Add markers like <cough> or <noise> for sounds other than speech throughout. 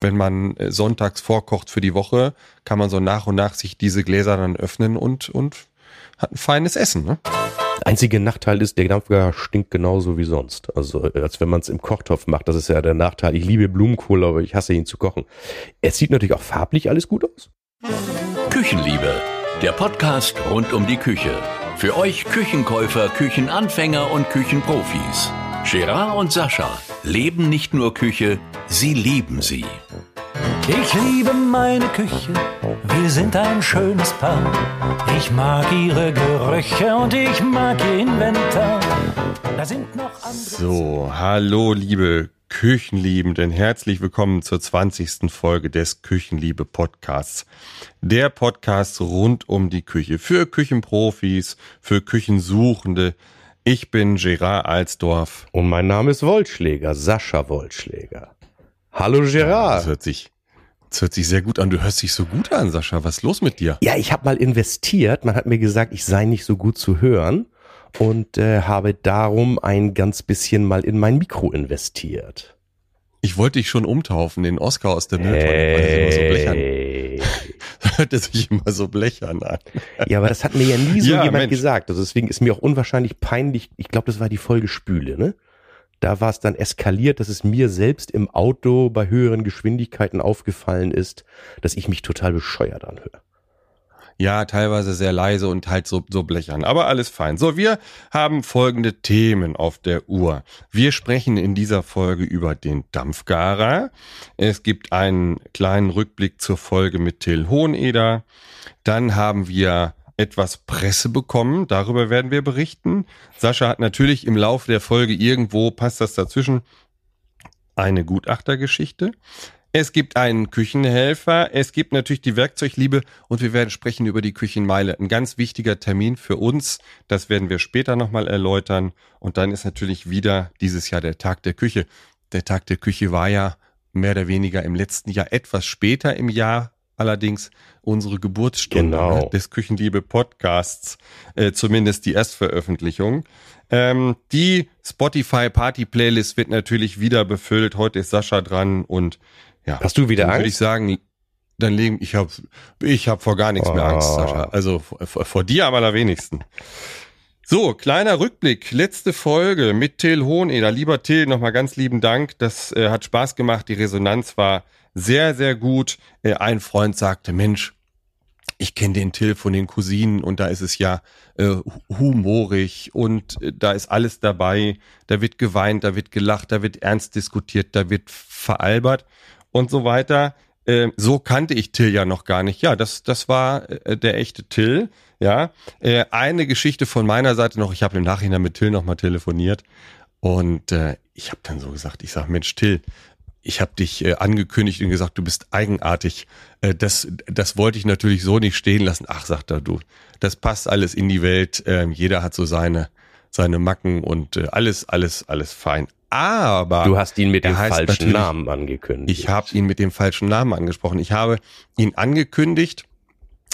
wenn man äh, sonntags vorkocht für die Woche, kann man so nach und nach sich diese Gläser dann öffnen und, und hat ein feines Essen. Ne? Einziger Nachteil ist, der Dampfgarer stinkt genauso wie sonst. Also äh, als wenn man es im Kochtopf macht. Das ist ja der Nachteil. Ich liebe Blumenkohl, aber ich hasse ihn zu kochen. Es sieht natürlich auch farblich alles gut aus. Küchenliebe, der Podcast rund um die Küche. Für euch Küchenkäufer, Küchenanfänger und Küchenprofis. Gerard und Sascha leben nicht nur Küche, sie lieben sie. Ich liebe meine Küche, wir sind ein schönes Paar. Ich mag ihre Gerüche und ich mag ihr Inventar. Da sind noch andere. So, hallo liebe Küchenliebenden, herzlich willkommen zur 20. Folge des Küchenliebe Podcasts. Der Podcast rund um die Küche für Küchenprofis, für Küchensuchende. Ich bin Gerard Alsdorf. Und mein Name ist Wollschläger, Sascha Wollschläger. Hallo Gerard. Das hört sich das hört sich sehr gut an. Du hörst dich so gut an, Sascha. Was ist los mit dir? Ja, ich habe mal investiert. Man hat mir gesagt, ich sei nicht so gut zu hören und äh, habe darum ein ganz bisschen mal in mein Mikro investiert. Ich wollte dich schon umtaufen, den Oscar aus der Mülltonne, hey. <laughs> Hört sich immer so blechern an. Ja, aber das hat mir ja nie so <laughs> ja, jemand Mensch. gesagt. Also deswegen ist mir auch unwahrscheinlich peinlich. Ich glaube, das war die Folge Spüle, ne? Da war es dann eskaliert, dass es mir selbst im Auto bei höheren Geschwindigkeiten aufgefallen ist, dass ich mich total bescheuert anhöre. Ja, teilweise sehr leise und halt so, so blechern. Aber alles fein. So, wir haben folgende Themen auf der Uhr. Wir sprechen in dieser Folge über den Dampfgarer. Es gibt einen kleinen Rückblick zur Folge mit Till Hoheneder. Dann haben wir etwas Presse bekommen. Darüber werden wir berichten. Sascha hat natürlich im Laufe der Folge irgendwo, passt das dazwischen, eine Gutachtergeschichte. Es gibt einen Küchenhelfer, es gibt natürlich die Werkzeugliebe und wir werden sprechen über die Küchenmeile. Ein ganz wichtiger Termin für uns, das werden wir später nochmal erläutern. Und dann ist natürlich wieder dieses Jahr der Tag der Küche. Der Tag der Küche war ja mehr oder weniger im letzten Jahr etwas später im Jahr allerdings unsere Geburtsstunde genau. Ne, des Küchenliebe Podcasts, äh, zumindest die Erstveröffentlichung. Ähm, die Spotify Party Playlist wird natürlich wieder befüllt. Heute ist Sascha dran und ja. Hast du wieder dann Angst? Würde ich sagen, dann legen, ich habe ich hab vor gar nichts oh. mehr Angst, oh. Sascha. Also vor, vor dir am allerwenigsten. So, kleiner Rückblick. Letzte Folge mit Till Hoheneder. Lieber Till, nochmal ganz lieben Dank. Das äh, hat Spaß gemacht. Die Resonanz war sehr, sehr gut. Äh, ein Freund sagte, Mensch, ich kenne den Till von den Cousinen und da ist es ja äh, humorig und äh, da ist alles dabei. Da wird geweint, da wird gelacht, da wird ernst diskutiert, da wird veralbert und so weiter. Äh, so kannte ich Till ja noch gar nicht. Ja, das, das war äh, der echte Till. Ja, äh, eine Geschichte von meiner Seite noch. Ich habe im Nachhinein mit Till nochmal telefoniert und ich habe dann so gesagt, ich sag, Mensch, Till, ich habe dich angekündigt und gesagt, du bist eigenartig. Das, das wollte ich natürlich so nicht stehen lassen. Ach, sagt er, du, das passt alles in die Welt. Äh, jeder hat so seine, seine Macken und alles, alles, alles fein. Aber du hast ihn mit dem falschen Namen angekündigt. Ich habe ihn mit dem falschen Namen angesprochen. Ich habe ihn angekündigt.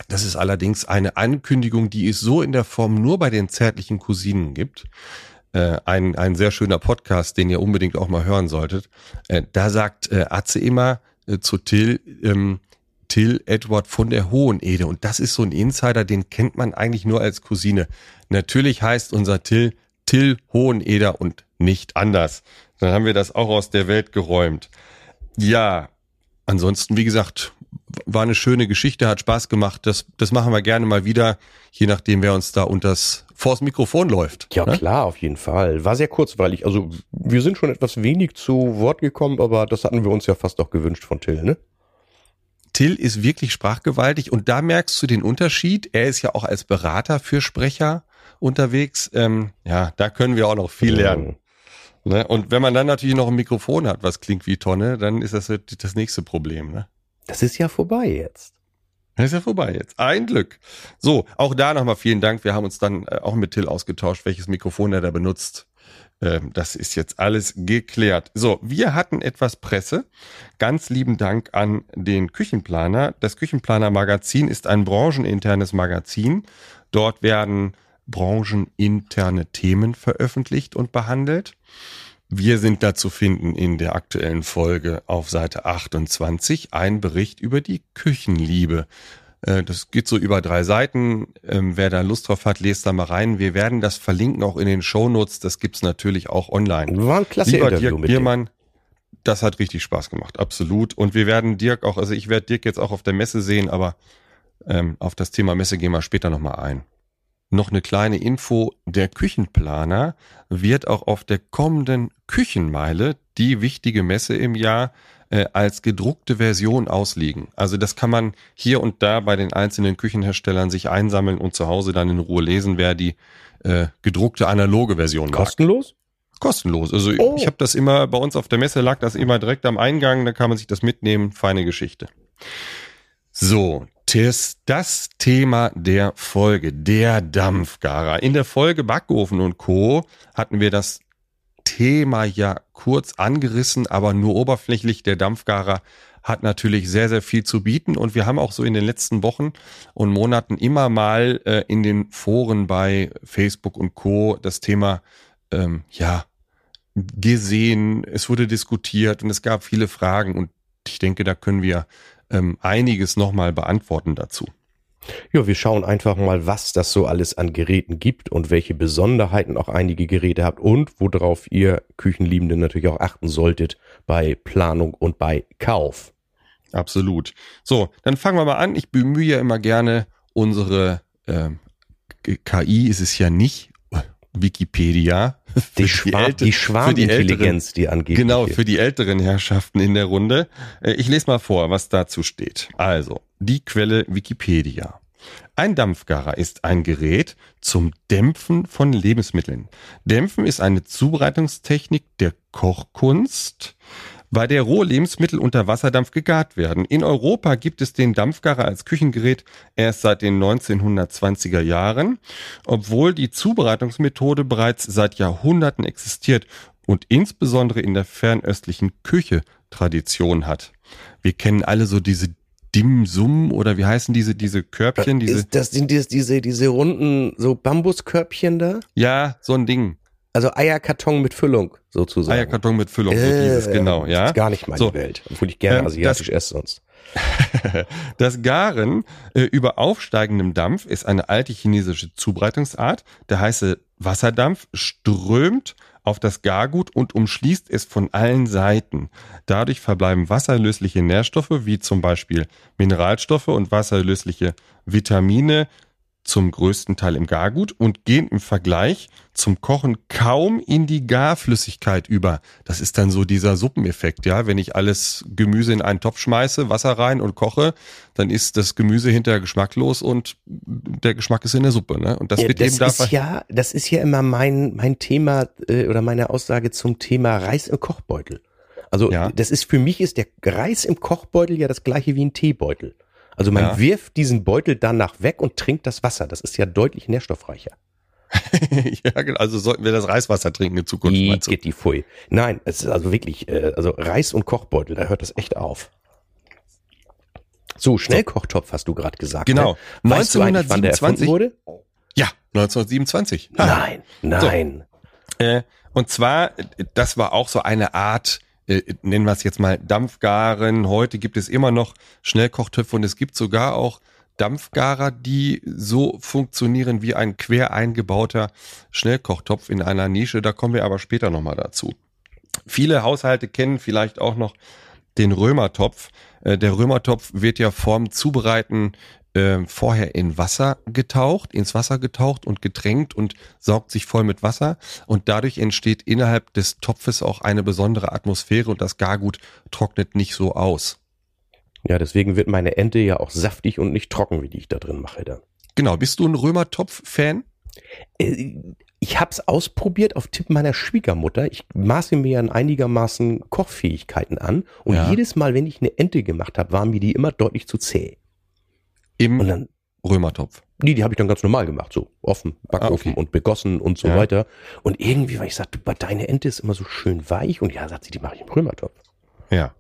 Das ist allerdings eine Ankündigung, die es so in der Form nur bei den zärtlichen Cousinen gibt äh, ein, ein sehr schöner Podcast, den ihr unbedingt auch mal hören solltet. Äh, da sagt äh, Atze immer äh, zu Till, ähm, Till Edward von der Hohenede. Und das ist so ein Insider, den kennt man eigentlich nur als Cousine. Natürlich heißt unser Till Till Hoheneder und nicht anders. Dann haben wir das auch aus der Welt geräumt. Ja, ansonsten, wie gesagt, war eine schöne Geschichte, hat Spaß gemacht. Das, das machen wir gerne mal wieder, je nachdem, wer uns da unters vors Mikrofon läuft. Ja, ne? klar, auf jeden Fall. War sehr kurzweilig. Also wir sind schon etwas wenig zu Wort gekommen, aber das hatten wir uns ja fast auch gewünscht von Till, ne? Till ist wirklich sprachgewaltig und da merkst du den Unterschied. Er ist ja auch als Berater für Sprecher unterwegs. Ähm, ja, da können wir auch noch viel lernen. Ne? Und wenn man dann natürlich noch ein Mikrofon hat, was klingt wie Tonne, dann ist das das nächste Problem. Ne? Das ist ja vorbei jetzt. Das ist ja vorbei jetzt. Ein Glück. So, auch da nochmal vielen Dank. Wir haben uns dann äh, auch mit Till ausgetauscht, welches Mikrofon er da benutzt. Ähm, das ist jetzt alles geklärt. So, wir hatten etwas Presse. Ganz lieben Dank an den Küchenplaner. Das Küchenplaner Magazin ist ein brancheninternes Magazin. Dort werden brancheninterne Themen veröffentlicht und behandelt. Wir sind da zu finden in der aktuellen Folge auf Seite 28, ein Bericht über die Küchenliebe. Äh, das geht so über drei Seiten. Ähm, wer da Lust drauf hat, lest da mal rein. Wir werden das verlinken auch in den Shownotes. Das gibt's natürlich auch online. War ein klasse Lieber Interview Dirk mit Biermann, das hat richtig Spaß gemacht, absolut. Und wir werden Dirk auch, also ich werde Dirk jetzt auch auf der Messe sehen, aber ähm, auf das Thema Messe gehen wir später nochmal ein. Noch eine kleine Info, der Küchenplaner wird auch auf der kommenden Küchenmeile, die wichtige Messe im Jahr, äh, als gedruckte Version ausliegen. Also das kann man hier und da bei den einzelnen Küchenherstellern sich einsammeln und zu Hause dann in Ruhe lesen, wer die äh, gedruckte analoge Version mag. Kostenlos? Kostenlos. Also oh. ich habe das immer, bei uns auf der Messe lag das immer direkt am Eingang, da kann man sich das mitnehmen, feine Geschichte. So, das, das Thema der Folge, der Dampfgarer. In der Folge Backofen und Co. hatten wir das Thema ja kurz angerissen, aber nur oberflächlich. Der Dampfgarer hat natürlich sehr, sehr viel zu bieten und wir haben auch so in den letzten Wochen und Monaten immer mal äh, in den Foren bei Facebook und Co. das Thema, ähm, ja, gesehen, es wurde diskutiert und es gab viele Fragen und ich denke, da können wir ähm, einiges nochmal beantworten dazu. Ja, wir schauen einfach mal, was das so alles an Geräten gibt und welche Besonderheiten auch einige Geräte habt und worauf ihr Küchenliebenden natürlich auch achten solltet bei Planung und bei Kauf. Absolut. So, dann fangen wir mal an. Ich bemühe ja immer gerne unsere äh, KI ist es ja nicht, Wikipedia. Die, Schwa die, die Schwarmintelligenz, die, die angeht. Genau, für die älteren Herrschaften in der Runde. Äh, ich lese mal vor, was dazu steht. Also, die Quelle Wikipedia. Ein Dampfgarer ist ein Gerät zum Dämpfen von Lebensmitteln. Dämpfen ist eine Zubereitungstechnik der Kochkunst, bei der rohe Lebensmittel unter Wasserdampf gegart werden. In Europa gibt es den Dampfgarer als Küchengerät erst seit den 1920er Jahren, obwohl die Zubereitungsmethode bereits seit Jahrhunderten existiert und insbesondere in der fernöstlichen Küche Tradition hat. Wir kennen alle so diese Dim Sum oder wie heißen diese diese Körbchen? Diese das sind diese, diese diese runden so Bambuskörbchen da? Ja, so ein Ding. Also Eierkarton mit Füllung sozusagen. Eierkarton mit Füllung, äh, so dieses, genau, ja. Ist gar nicht meine so. Welt, obwohl ich gerne ähm, asiatisch das, esse sonst. <laughs> das Garen äh, über aufsteigendem Dampf ist eine alte chinesische Zubereitungsart. Der heiße Wasserdampf strömt auf das Gargut und umschließt es von allen Seiten. Dadurch verbleiben wasserlösliche Nährstoffe wie zum Beispiel Mineralstoffe und wasserlösliche Vitamine zum größten Teil im Gargut und gehen im Vergleich zum Kochen kaum in die Garflüssigkeit über. Das ist dann so dieser Suppeneffekt, ja. Wenn ich alles Gemüse in einen Topf schmeiße, Wasser rein und koche, dann ist das Gemüse hinterher geschmacklos und der Geschmack ist in der Suppe, ne? Und das ja, wird das eben da. Ist ja, das ist ja immer mein, mein Thema äh, oder meine Aussage zum Thema Reis im Kochbeutel. Also ja. das ist für mich ist der Reis im Kochbeutel ja das gleiche wie ein Teebeutel. Also man ja. wirft diesen Beutel danach weg und trinkt das Wasser. Das ist ja deutlich nährstoffreicher. <laughs> ja, genau. also sollten wir das Reiswasser trinken in Zukunft. Die geht die Pfui. Nein, es ist also wirklich, äh, also Reis und Kochbeutel, da hört das echt auf. So, Schnellkochtopf hast du gerade gesagt. Genau. Ne? Weißt 1927 wurde? Ja, 1927. Ha. Nein, nein. So. Äh, und zwar, das war auch so eine Art äh, nennen wir es jetzt mal Dampfgaren. Heute gibt es immer noch Schnellkochtöpfe und es gibt sogar auch Dampfgarer, die so funktionieren wie ein quer eingebauter Schnellkochtopf in einer Nische. Da kommen wir aber später nochmal dazu. Viele Haushalte kennen vielleicht auch noch den Römertopf. Äh, der Römertopf wird ja vorm Zubereiten äh, vorher in Wasser getaucht, ins Wasser getaucht und getränkt und saugt sich voll mit Wasser und dadurch entsteht innerhalb des Topfes auch eine besondere Atmosphäre und das Gargut trocknet nicht so aus. Ja, deswegen wird meine Ente ja auch saftig und nicht trocken, wie die ich da drin mache dann. Genau, bist du ein Römertopf-Fan? Äh, ich hab's ausprobiert auf Tipp meiner Schwiegermutter. Ich maße mir ja einigermaßen Kochfähigkeiten an und ja. jedes Mal, wenn ich eine Ente gemacht habe, war mir die immer deutlich zu zäh. Im und dann, Römertopf. Nee, die habe ich dann ganz normal gemacht, so offen, Backofen ah, okay. und begossen und so ja. weiter. Und irgendwie, weil ich sagte, deine Ente ist immer so schön weich und ja, sagt sie, die mache ich im Römertopf. Ja.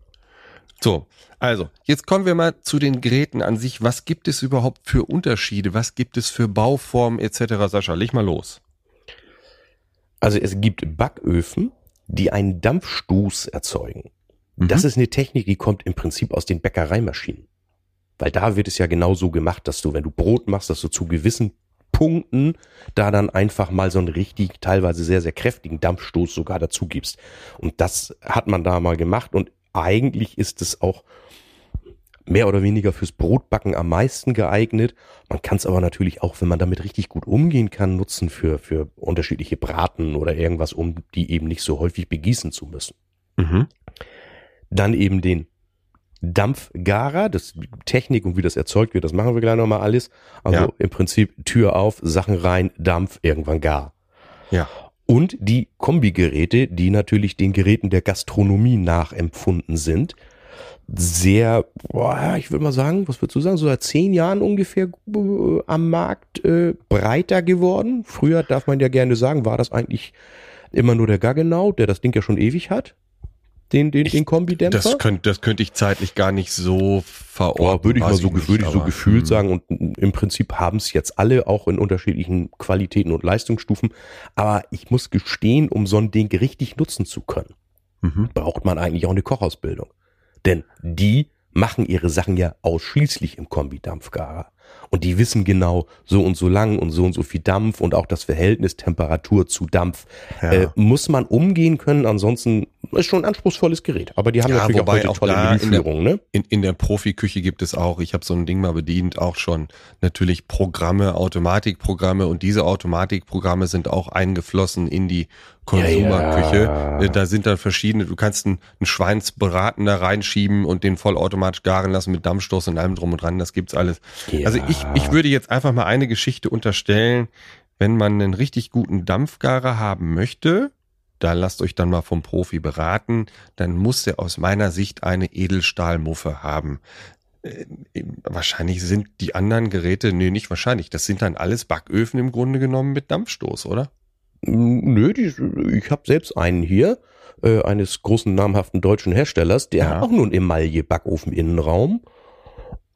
So, also, jetzt kommen wir mal zu den Geräten an sich. Was gibt es überhaupt für Unterschiede? Was gibt es für Bauformen etc.? Sascha, leg mal los. Also es gibt Backöfen, die einen Dampfstoß erzeugen. Mhm. Das ist eine Technik, die kommt im Prinzip aus den Bäckereimaschinen. Weil da wird es ja genau so gemacht, dass du, wenn du Brot machst, dass du zu gewissen Punkten da dann einfach mal so einen richtig, teilweise sehr, sehr kräftigen Dampfstoß sogar dazu gibst. Und das hat man da mal gemacht und eigentlich ist es auch mehr oder weniger fürs Brotbacken am meisten geeignet. Man kann es aber natürlich auch, wenn man damit richtig gut umgehen kann, nutzen für, für unterschiedliche Braten oder irgendwas, um die eben nicht so häufig begießen zu müssen. Mhm. Dann eben den Dampfgarer, das Technik und wie das erzeugt wird, das machen wir gleich nochmal alles. Also ja. im Prinzip Tür auf, Sachen rein, Dampf, irgendwann gar. Ja. Und die Kombigeräte, die natürlich den Geräten der Gastronomie nachempfunden sind, sehr, boah, ich würde mal sagen, was würdest du sagen, so seit zehn Jahren ungefähr äh, am Markt äh, breiter geworden. Früher darf man ja gerne sagen, war das eigentlich immer nur der Gaggenau, der das Ding ja schon ewig hat den, den, den Kombidämpfer? Das könnte, das könnte ich zeitlich gar nicht so verorten. würde ich mal so, nicht, würde ich so gefühlt hm. sagen. Und im Prinzip haben es jetzt alle auch in unterschiedlichen Qualitäten und Leistungsstufen. Aber ich muss gestehen, um so ein Ding richtig nutzen zu können, mhm. braucht man eigentlich auch eine Kochausbildung. Denn die machen ihre Sachen ja ausschließlich im Kombidampfgarer. Und die wissen genau, so und so lang und so und so viel Dampf und auch das Verhältnis Temperatur zu Dampf ja. äh, muss man umgehen können. Ansonsten ist schon ein anspruchsvolles Gerät. Aber die haben ja, natürlich auch auch tolle Menüführung. In der, ne? in, in der Profiküche gibt es auch, ich habe so ein Ding mal bedient, auch schon natürlich Programme, Automatikprogramme und diese Automatikprogramme sind auch eingeflossen in die Konsumerküche. Ja. Äh, da sind dann verschiedene, du kannst einen, einen Schweinsbraten da reinschieben und den vollautomatisch garen lassen mit Dampfstoß und allem drum und dran, das gibt's alles. Ja. Also ich, ich würde jetzt einfach mal eine Geschichte unterstellen, wenn man einen richtig guten Dampfgarer haben möchte, da lasst euch dann mal vom Profi beraten, dann muss der aus meiner Sicht eine Edelstahlmuffe haben. Äh, wahrscheinlich sind die anderen Geräte, nee, nicht wahrscheinlich, das sind dann alles Backöfen im Grunde genommen mit Dampfstoß, oder? Nö, die, ich habe selbst einen hier, äh, eines großen namhaften deutschen Herstellers, der ja. hat auch nur einen Emaille-Backofen-Innenraum.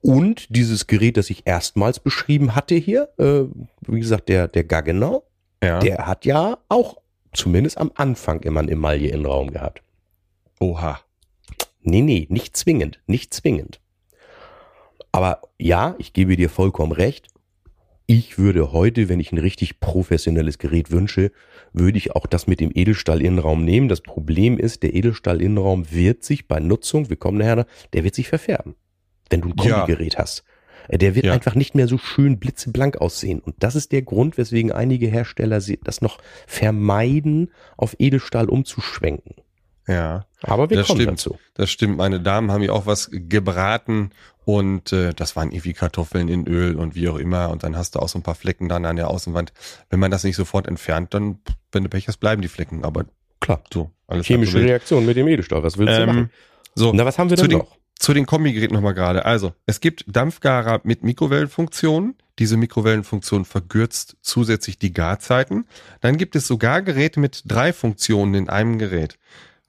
Und dieses Gerät, das ich erstmals beschrieben hatte hier, äh, wie gesagt, der, der Gaggenau, ja. der hat ja auch zumindest am Anfang immer einen Emaille-Innenraum gehabt. Oha. Nee, nee, nicht zwingend, nicht zwingend. Aber ja, ich gebe dir vollkommen recht ich würde heute, wenn ich ein richtig professionelles Gerät wünsche, würde ich auch das mit dem Edelstahl-Innenraum nehmen. Das Problem ist, der Edelstahl-Innenraum wird sich bei Nutzung, wir kommen nachher, der wird sich verfärben, wenn du ein Kombigerät ja. hast. Äh, der wird ja. einfach nicht mehr so schön blitzeblank aussehen. Und das ist der Grund, weswegen einige Hersteller das noch vermeiden, auf Edelstahl umzuschwenken. Ja. Aber wir das kommen stimmt, dazu. Das stimmt. Meine Damen haben ja auch was gebraten und äh, das waren irgendwie Kartoffeln in Öl und wie auch immer. Und dann hast du auch so ein paar Flecken dann an der Außenwand. Wenn man das nicht sofort entfernt, dann, wenn du Pech hast, bleiben die Flecken. Aber klar, so. Alles Chemische Reaktion mit dem Edelstahl. Was willst du ähm, machen? So. Na, was haben wir denn noch? zu den Kombigeräten nochmal gerade. Also, es gibt Dampfgarer mit Mikrowellenfunktion. Diese Mikrowellenfunktion verkürzt zusätzlich die Garzeiten. Dann gibt es sogar Geräte mit drei Funktionen in einem Gerät.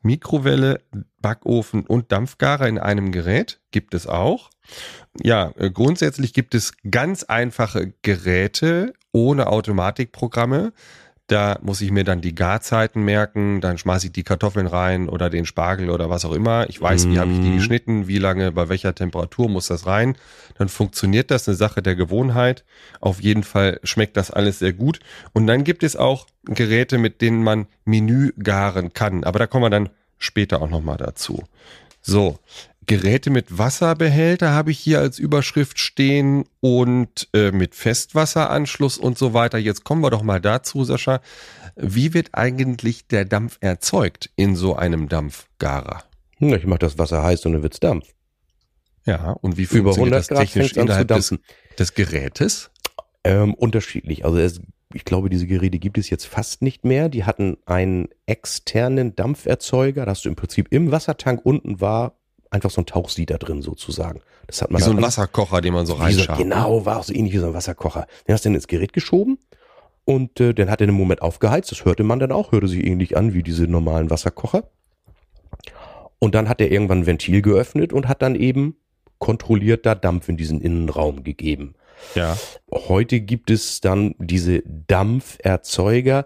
Mikrowelle, Backofen und Dampfgarer in einem Gerät gibt es auch. Ja, äh, grundsätzlich gibt es ganz einfache Geräte ohne Automatikprogramme. Da muss ich mir dann die Garzeiten merken, dann schmeiße ich die Kartoffeln rein oder den Spargel oder was auch immer. Ich weiß, wie habe ich die mhm. geschnitten, wie lange, bei welcher Temperatur muss das rein. Dann funktioniert das, eine Sache der Gewohnheit. Auf jeden Fall schmeckt das alles sehr gut. Und dann gibt es auch Geräte, mit denen man Menü garen kann. Aber da kommen wir dann später auch nochmal dazu. So, Geräte mit Wasserbehälter habe ich hier als Überschrift stehen und äh, mit Festwasseranschluss und so weiter. Jetzt kommen wir doch mal dazu, Sascha. Wie wird eigentlich der Dampf erzeugt in so einem Dampfgarer? Na, ich mache das Wasser heiß und dann wird's Dampf. Ja, und wie funktioniert das technisch innerhalb des, des, Gerätes? Ähm, unterschiedlich. Also es, ich glaube, diese Geräte gibt es jetzt fast nicht mehr. Die hatten einen externen Dampferzeuger, dass du im Prinzip im Wassertank unten war einfach so ein Tauchsieder drin sozusagen. Das hat man wie so ein Wasserkocher, den man so reinschaut. So, genau, war auch so ähnlich wie so ein Wasserkocher. Den hast du dann ins Gerät geschoben und äh, dann hat er einen Moment aufgeheizt. Das hörte man dann auch, hörte sich ähnlich an wie diese normalen Wasserkocher. Und dann hat er irgendwann ein Ventil geöffnet und hat dann eben kontrolliert da Dampf in diesen Innenraum gegeben. Ja. Heute gibt es dann diese Dampferzeuger.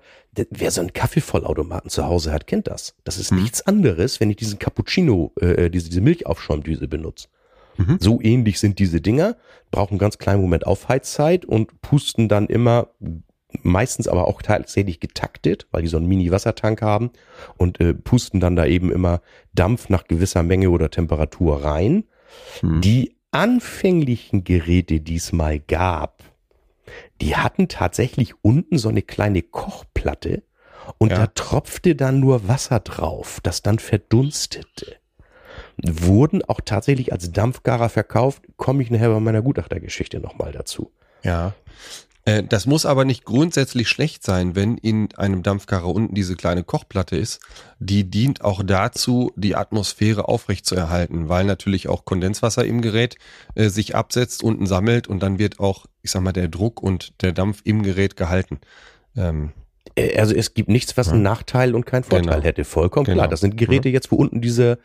Wer so einen Kaffeevollautomaten zu Hause hat, kennt das. Das ist hm. nichts anderes, wenn ich diesen Cappuccino, äh, diese, diese Milchaufschäumdüse benutze. Mhm. So ähnlich sind diese Dinger, brauchen ganz kleinen Moment Aufheizzeit und pusten dann immer meistens aber auch tatsächlich getaktet, weil die so einen Mini-Wassertank haben und äh, pusten dann da eben immer Dampf nach gewisser Menge oder Temperatur rein. Mhm. Die anfänglichen Geräte, die es mal gab, die hatten tatsächlich unten so eine kleine Kochplatte und ja. da tropfte dann nur Wasser drauf, das dann verdunstete. Wurden auch tatsächlich als Dampfgarer verkauft, komme ich nachher bei meiner Gutachtergeschichte nochmal dazu. Ja. Äh, das muss aber nicht grundsätzlich schlecht sein, wenn in einem Dampfkarre unten diese kleine Kochplatte ist. Die dient auch dazu, die Atmosphäre aufrechtzuerhalten, weil natürlich auch Kondenswasser im Gerät äh, sich absetzt, unten sammelt und dann wird auch, ich sag mal, der Druck und der Dampf im Gerät gehalten. Ähm, äh, also es gibt nichts, was einen Nachteil und keinen Vorteil genau. hätte. Vollkommen genau. klar. Das sind Geräte jetzt, wo unten diese,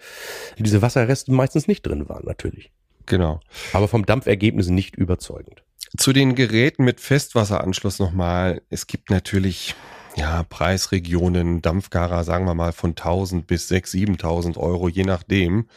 diese Wasserreste meistens nicht drin waren, natürlich. Genau. Aber vom Dampfergebnis nicht überzeugend. Zu den Geräten mit Festwasseranschluss nochmal. Es gibt natürlich ja, Preisregionen, Dampfgarer, sagen wir mal, von 1000 bis 6.000, 7.000 Euro, je nachdem.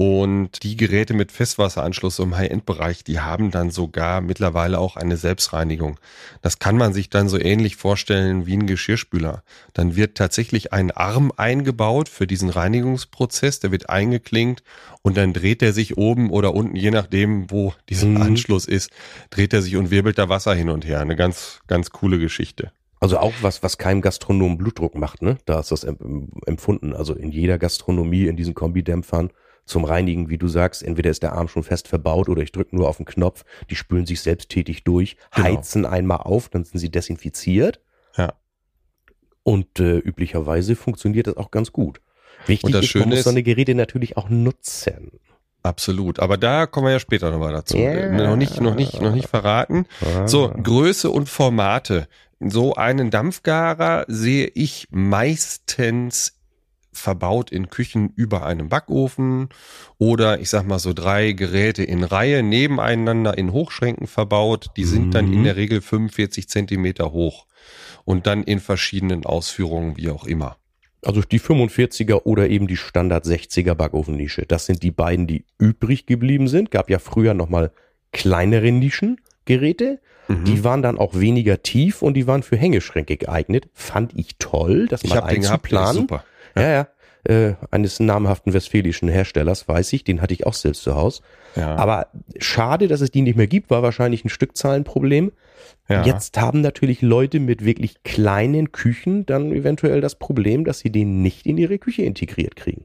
Und die Geräte mit Festwasseranschluss im High-End-Bereich, die haben dann sogar mittlerweile auch eine Selbstreinigung. Das kann man sich dann so ähnlich vorstellen wie ein Geschirrspüler. Dann wird tatsächlich ein Arm eingebaut für diesen Reinigungsprozess, der wird eingeklinkt und dann dreht er sich oben oder unten, je nachdem, wo dieser mhm. Anschluss ist, dreht er sich und wirbelt da Wasser hin und her. Eine ganz, ganz coole Geschichte. Also auch was, was keinem Gastronom Blutdruck macht, ne? Da ist das empfunden. Also in jeder Gastronomie, in diesen Kombidämpfern zum Reinigen, wie du sagst, entweder ist der Arm schon fest verbaut oder ich drücke nur auf den Knopf, die spülen sich selbsttätig durch, genau. heizen einmal auf, dann sind sie desinfiziert. Ja. Und äh, üblicherweise funktioniert das auch ganz gut. Wichtig ist, man muss so eine Geräte natürlich auch nutzen. Absolut, aber da kommen wir ja später nochmal dazu. Yeah. Noch nicht, noch nicht, noch nicht verraten. So, Größe und Formate. So einen Dampfgarer sehe ich meistens verbaut in Küchen über einem Backofen oder ich sag mal so drei Geräte in Reihe nebeneinander in Hochschränken verbaut. Die sind mhm. dann in mhm. der Regel 45 Zentimeter hoch und dann in verschiedenen Ausführungen, wie auch immer. Also die 45er oder eben die Standard 60er Backofennische. Das sind die beiden, die übrig geblieben sind. Gab ja früher nochmal kleinere Nischengeräte. Mhm. Die waren dann auch weniger tief und die waren für Hängeschränke geeignet. Fand ich toll, das mal einzuplanen. Super. Ja, ja. Äh, eines namhaften westfälischen Herstellers, weiß ich, den hatte ich auch selbst zu Hause. Ja. Aber schade, dass es die nicht mehr gibt, war wahrscheinlich ein Stückzahlenproblem. Ja. Jetzt haben natürlich Leute mit wirklich kleinen Küchen dann eventuell das Problem, dass sie den nicht in ihre Küche integriert kriegen.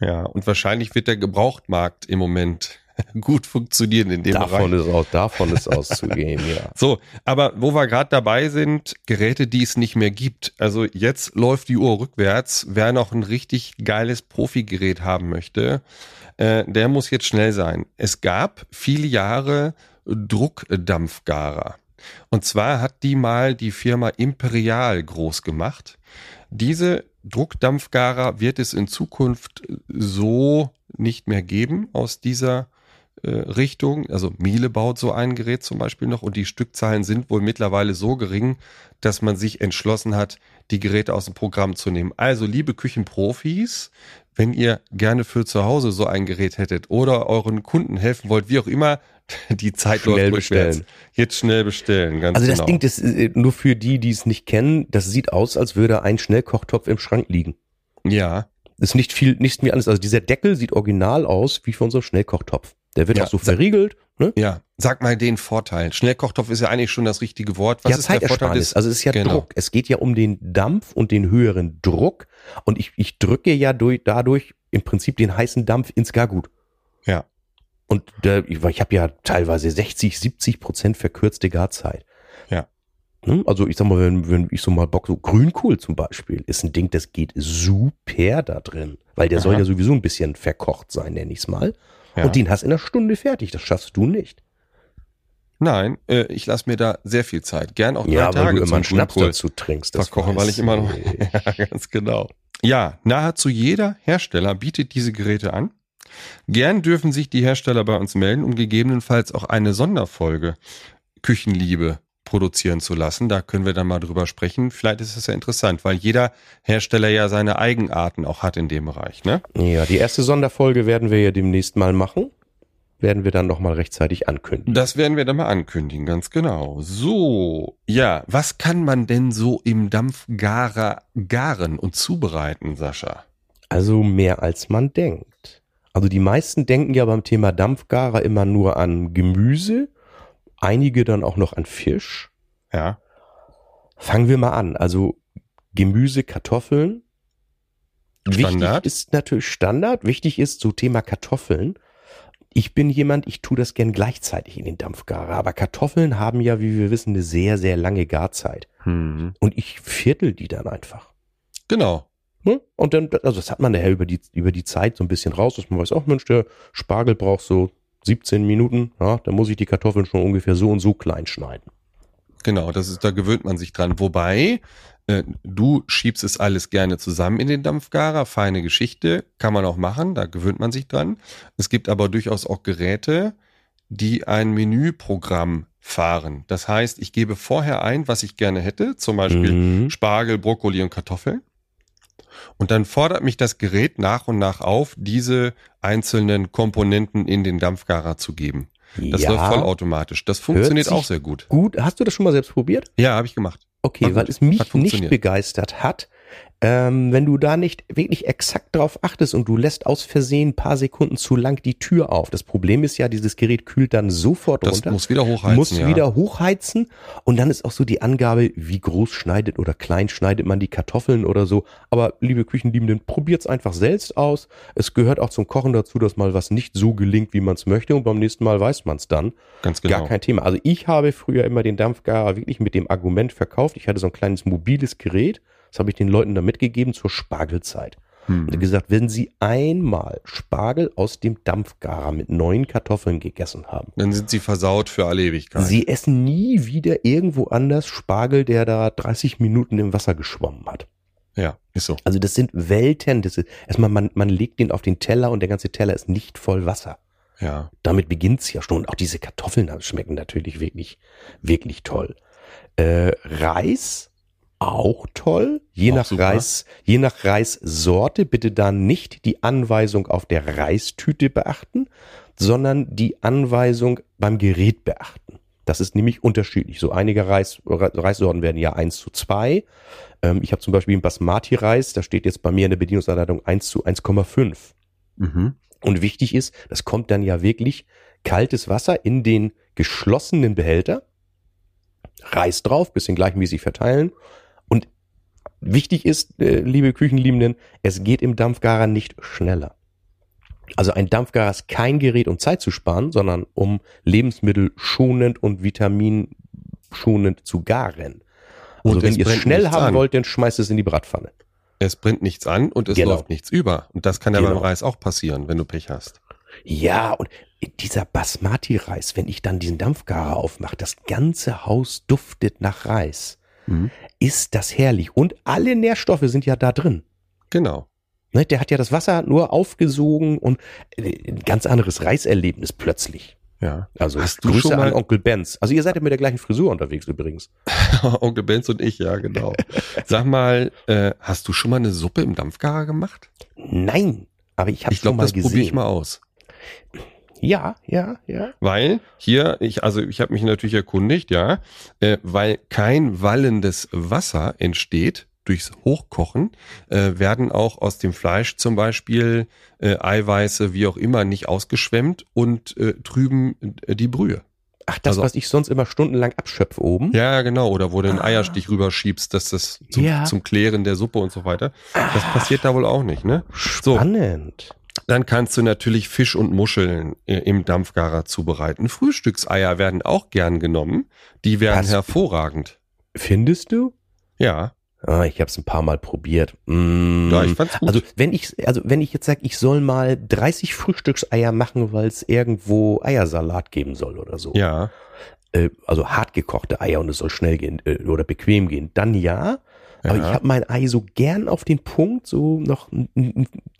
Ja, und wahrscheinlich wird der Gebrauchtmarkt im Moment <laughs> gut funktionieren in dem davon Bereich. Ist auch, davon ist auszugehen, ja. <laughs> So, aber wo wir gerade dabei sind, Geräte, die es nicht mehr gibt. Also jetzt läuft die Uhr rückwärts. Wer noch ein richtig geiles Profi-Gerät haben möchte, äh, der muss jetzt schnell sein. Es gab viele Jahre Druckdampfgarer. Und zwar hat die mal die Firma Imperial groß gemacht. Diese Druckdampfgarer wird es in Zukunft so nicht mehr geben aus dieser Richtung. Also Miele baut so ein Gerät zum Beispiel noch und die Stückzahlen sind wohl mittlerweile so gering, dass man sich entschlossen hat, die Geräte aus dem Programm zu nehmen. Also liebe Küchenprofis, wenn ihr gerne für zu Hause so ein Gerät hättet oder euren Kunden helfen wollt, wie auch immer, <laughs> die Zeit schnell bestellen. Jetzt schnell bestellen, ganz Also das genau. Ding, das äh, nur für die, die es nicht kennen, das sieht aus, als würde ein Schnellkochtopf im Schrank liegen. Ja. Ist nicht viel, nichts mehr alles. Also dieser Deckel sieht original aus wie für unser Schnellkochtopf. Der wird ja, auch so verriegelt. Ne? Ja, sag mal den Vorteil. Schnellkochtopf ist ja eigentlich schon das richtige Wort. Was ja, ist der Vorteil? Des, also es ist ja genau. Druck. Es geht ja um den Dampf und den höheren Druck. Und ich, ich drücke ja durch, dadurch im Prinzip den heißen Dampf ins Gargut. Ja. Und der, ich, ich habe ja teilweise 60, 70 Prozent verkürzte Garzeit. Ja. Ne? Also ich sag mal, wenn, wenn ich so mal Bock, so Grünkohl zum Beispiel, ist ein Ding, das geht super da drin. Weil der Aha. soll ja sowieso ein bisschen verkocht sein, nenn ich's mal. Ja. Und den hast in einer Stunde fertig. Das schaffst du nicht. Nein, äh, ich lasse mir da sehr viel Zeit. Gern auch drei ja, Tage weil du immer einen Schnaps dazu trinkst. Das verkochen, weil ich immer noch. <laughs> ja, ganz genau. Ja, nahezu jeder Hersteller bietet diese Geräte an. Gern dürfen sich die Hersteller bei uns melden und gegebenenfalls auch eine Sonderfolge Küchenliebe produzieren zu lassen. Da können wir dann mal drüber sprechen. Vielleicht ist es ja interessant, weil jeder Hersteller ja seine Eigenarten auch hat in dem Bereich. Ne? Ja, die erste Sonderfolge werden wir ja demnächst mal machen. Werden wir dann nochmal rechtzeitig ankündigen. Das werden wir dann mal ankündigen, ganz genau. So, ja, was kann man denn so im Dampfgarer garen und zubereiten, Sascha? Also mehr als man denkt. Also die meisten denken ja beim Thema Dampfgarer immer nur an Gemüse, einige dann auch noch an Fisch. Ja. Fangen wir mal an. Also Gemüse, Kartoffeln. Standard. Wichtig ist natürlich Standard. Wichtig ist so Thema Kartoffeln. Ich bin jemand, ich tue das gern gleichzeitig in den Dampfgarer. Aber Kartoffeln haben ja, wie wir wissen, eine sehr, sehr lange Garzeit. Hm. Und ich viertel die dann einfach. Genau. Ne? Und dann, also das hat man daher über die, über die Zeit so ein bisschen raus, dass man weiß, auch Mensch, der Spargel braucht so 17 Minuten, ja, dann muss ich die Kartoffeln schon ungefähr so und so klein schneiden. Genau, das ist, da gewöhnt man sich dran. Wobei, äh, du schiebst es alles gerne zusammen in den Dampfgarer, feine Geschichte, kann man auch machen, da gewöhnt man sich dran. Es gibt aber durchaus auch Geräte, die ein Menüprogramm fahren. Das heißt, ich gebe vorher ein, was ich gerne hätte, zum Beispiel Mhm. Spargel, Brokkoli und Kartoffeln. Und dann fordert mich das Gerät nach und nach auf, diese einzelnen Komponenten in den Dampfgarer zu geben. Das ja, läuft vollautomatisch. Das funktioniert auch sehr gut. gut. Hast du das schon mal selbst probiert? Ja, habe ich gemacht. Okay, War weil gut. es mich nicht begeistert hat, ähm, wenn du da nicht wirklich exakt drauf achtest und du lässt aus Versehen ein paar Sekunden zu lang die Tür auf. Das Problem ist ja, dieses Gerät kühlt dann sofort Das runter. muss wieder hochheizen. muss ja. wieder hochheizen und dann ist auch so die Angabe, wie groß schneidet oder klein schneidet man die Kartoffeln oder so. Aber liebe Küchenliebenden, probiert's einfach selbst aus. Es gehört auch zum Kochen dazu, dass mal was nicht so gelingt, wie man es möchte und beim nächsten Mal weiß man's dann. Ganz genau. Gar kein Thema. Also ich habe früher immer den Dampfgarer wirklich mit dem Argument verkauft. Ich hatte so ein kleines mobiles Gerät. Das habe ich den Leuten dann mitgegeben zur Spargelzeit. Hm. Und gesagt, wenn sie einmal Spargel aus dem Dampfgarer mit neuen Kartoffeln gegessen haben, Dann sind sie versaut für alle Ewigkeit. Sie essen nie wieder irgendwo anders Spargel, der da 30 Minuten im Wasser geschwommen hat. ja, ist so. Also das sind Welten. Das ist, erstmal, man, man legt den auf den Teller und der ganze Teller ist nicht voll Wasser. Ja. Damit beginnt's ja schon. Und auch diese Kartoffeln schmecken natürlich wirklich, wirklich toll. Äh, Reis auch toll. Je Auch nach super. Reis, je nach Reissorte bitte dann nicht die Anweisung auf der Reistüte beachten, sondern die Anweisung beim Gerät beachten. Das ist nämlich unterschiedlich. So einige Reis, Re- Reissorten werden ja 1 zu 2. Ähm, ich habe zum Beispiel einen Basmati-Reis, da steht jetzt bei mir in der Bedienungsanleitung 1 zu 1,5. Mhm. Und wichtig ist, das kommt dann ja wirklich kaltes Wasser in den geschlossenen Behälter, Reis drauf, bisschen gleichmäßig verteilen. Wichtig ist, äh, liebe Küchenliebenden, es geht im Dampfgarer nicht schneller. Also ein Dampfgarer ist kein Gerät, um Zeit zu sparen, sondern um Lebensmittel schonend und vitaminschonend zu garen. Also Und wenn ihr es schnell haben an. wollt, dann schmeißt es in die Bratpfanne. Es brennt nichts an und es Genau. läuft nichts über. Und das kann ja Genau. beim Reis auch passieren, wenn du Pech hast. Ja, und dieser Basmati-Reis, wenn ich dann diesen Dampfgarer aufmache, das ganze Haus duftet nach Reis. Mhm. Ist das herrlich. Und alle Nährstoffe sind ja da drin. Genau. Ne, der hat ja das Wasser nur aufgesogen und äh, ein ganz anderes Reiserlebnis plötzlich. Ja. Also Hast du Grüße schon mal- an Onkel Benz. Also ihr seid ja mit der gleichen Frisur unterwegs übrigens. <laughs> Onkel Benz und ich, ja, genau. Sag mal, äh, hast du schon mal eine Suppe im Dampfgarer gemacht? Nein, aber ich habe Ich schon glaube, mal das gesehen. probiere ich mal aus. Ja, ja, ja. Weil hier, ich, also ich habe mich natürlich erkundigt, ja, äh, weil kein wallendes Wasser entsteht durchs Hochkochen, äh, werden auch aus dem Fleisch zum Beispiel äh, Eiweiße, wie auch immer, nicht ausgeschwemmt und äh, trüben äh, die Brühe. Ach, das, Also- was ich sonst immer stundenlang abschöpfe oben. Ja, genau. Oder wo du den Ah. Eierstich rüberschiebst, dass das zum, Ja. zum Klären der Suppe und so weiter. Das passiert da wohl auch nicht, ne? So, Spannend. Dann kannst du natürlich Fisch und Muscheln äh, im Dampfgarer zubereiten. Frühstückseier werden auch gern genommen. Die werden Was? hervorragend. Findest du? Ja, Ah, ich habe es ein paar Mal probiert. Mm. ja, ich fand's gut. also wenn ich, also wenn ich jetzt sage, ich soll mal 30 Frühstückseier machen, weil es irgendwo Eiersalat geben soll oder so. ja, Äh, also hart gekochte Eier und es soll schnell gehen äh, oder bequem gehen, dann ja. Aber ich habe mein Ei so gern auf den Punkt, so noch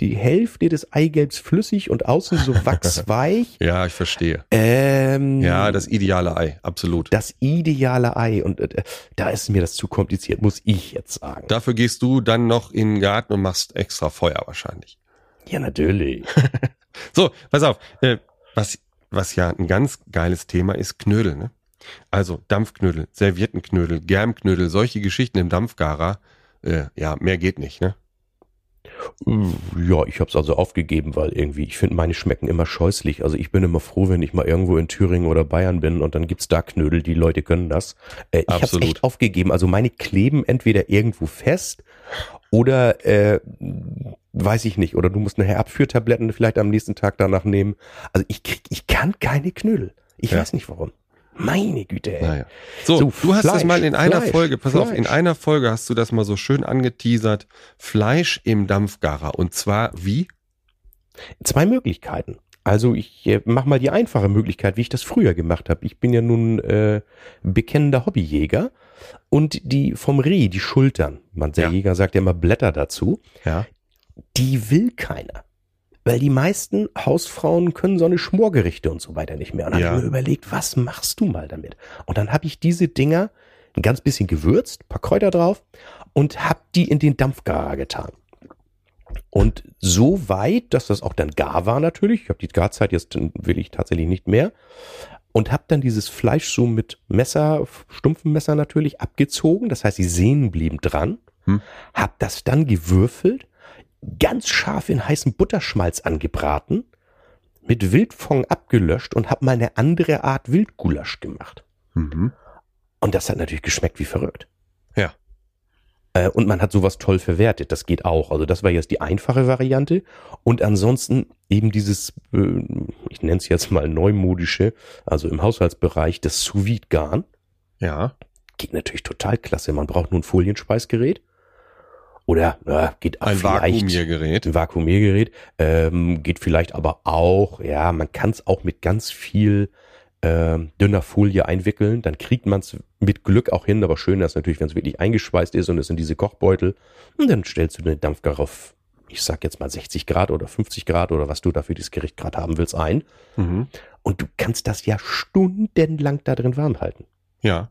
die Hälfte des Eigelbs flüssig und außen so <laughs> wachsweich. ja, ich verstehe. Ähm, ja, das ideale Ei, absolut. Das ideale Ei. Und äh, da ist mir das zu kompliziert, muss ich jetzt sagen. Dafür gehst du dann noch in den Garten und machst extra Feuer wahrscheinlich. Ja, natürlich. <laughs> so, pass auf. Äh, was, was ja ein ganz geiles Thema ist, Knödel, ne? Also Dampfknödel, Serviettenknödel, Germknödel, solche Geschichten im Dampfgarer. Äh, ja, mehr geht nicht, ne? Ja, ich habe es also aufgegeben, weil irgendwie, ich finde, meine schmecken immer scheußlich. Also ich bin immer froh, wenn ich mal irgendwo in Thüringen oder Bayern bin und dann gibt's da Knödel, die Leute können das. Äh, ich habe echt aufgegeben. Also meine kleben entweder irgendwo fest oder äh, weiß ich nicht. Oder du musst nachher Abführtabletten vielleicht am nächsten Tag danach nehmen. Also ich krieg, ich kann keine Knödel. Ich ja. weiß nicht warum. Meine Güte, ey. Naja. So, so, du hast Fleisch, das mal in einer Fleisch, Folge, pass Fleisch. auf, in einer Folge hast du das mal so schön angeteasert. Fleisch im Dampfgarer. Und zwar wie? Zwei Möglichkeiten. Also ich äh, mach mal die einfache Möglichkeit, wie ich das früher gemacht habe. Ich bin ja nun äh, bekennender Hobbyjäger und die vom Reh, die Schultern, man der ja. Jäger sagt ja immer Blätter dazu, ja. die will keiner. Weil die meisten Hausfrauen können so eine Schmorgerichte und so weiter nicht mehr. Und dann ja. habe ich mir überlegt, was machst du mal damit? Und dann habe ich diese Dinger ein ganz bisschen gewürzt, paar Kräuter drauf und habe die in den Dampfgarer getan. Und so weit, dass das auch dann gar war natürlich. Ich habe die Garzeit jetzt will ich tatsächlich nicht mehr. Und habe dann dieses Fleisch so mit Messer, stumpfen Messer natürlich abgezogen. Das heißt, die Sehnen blieben dran. Hm. Hab das dann gewürfelt ganz scharf in heißem Butterschmalz angebraten, mit Wildfond abgelöscht und habe mal eine andere Art Wildgulasch gemacht. Mhm. Und das hat natürlich geschmeckt wie verrückt. Ja. Äh, und man hat sowas toll verwertet. Das geht auch. Also das war jetzt die einfache Variante. Und ansonsten eben dieses, äh, ich nenne es jetzt mal neumodische, also im Haushaltsbereich, das sous garn Ja. Geht natürlich total klasse. Man braucht nur ein Folienspeisgerät oder ja, geht ein vielleicht, Vakuumiergerät. Ein Vakuumiergerät. Ähm, geht vielleicht aber auch, ja, man kann es auch mit ganz viel äh, dünner Folie einwickeln. Dann kriegt man es mit Glück auch hin. Aber schön ist natürlich, wenn es wirklich eingeschweißt ist und es sind diese Kochbeutel. Und dann stellst du den Dampfgar auf, ich sag jetzt mal 60 Grad oder 50 Grad oder was du dafür dieses Gericht gerade haben willst, ein. Mhm. Und du kannst das ja stundenlang da drin warm halten. Ja.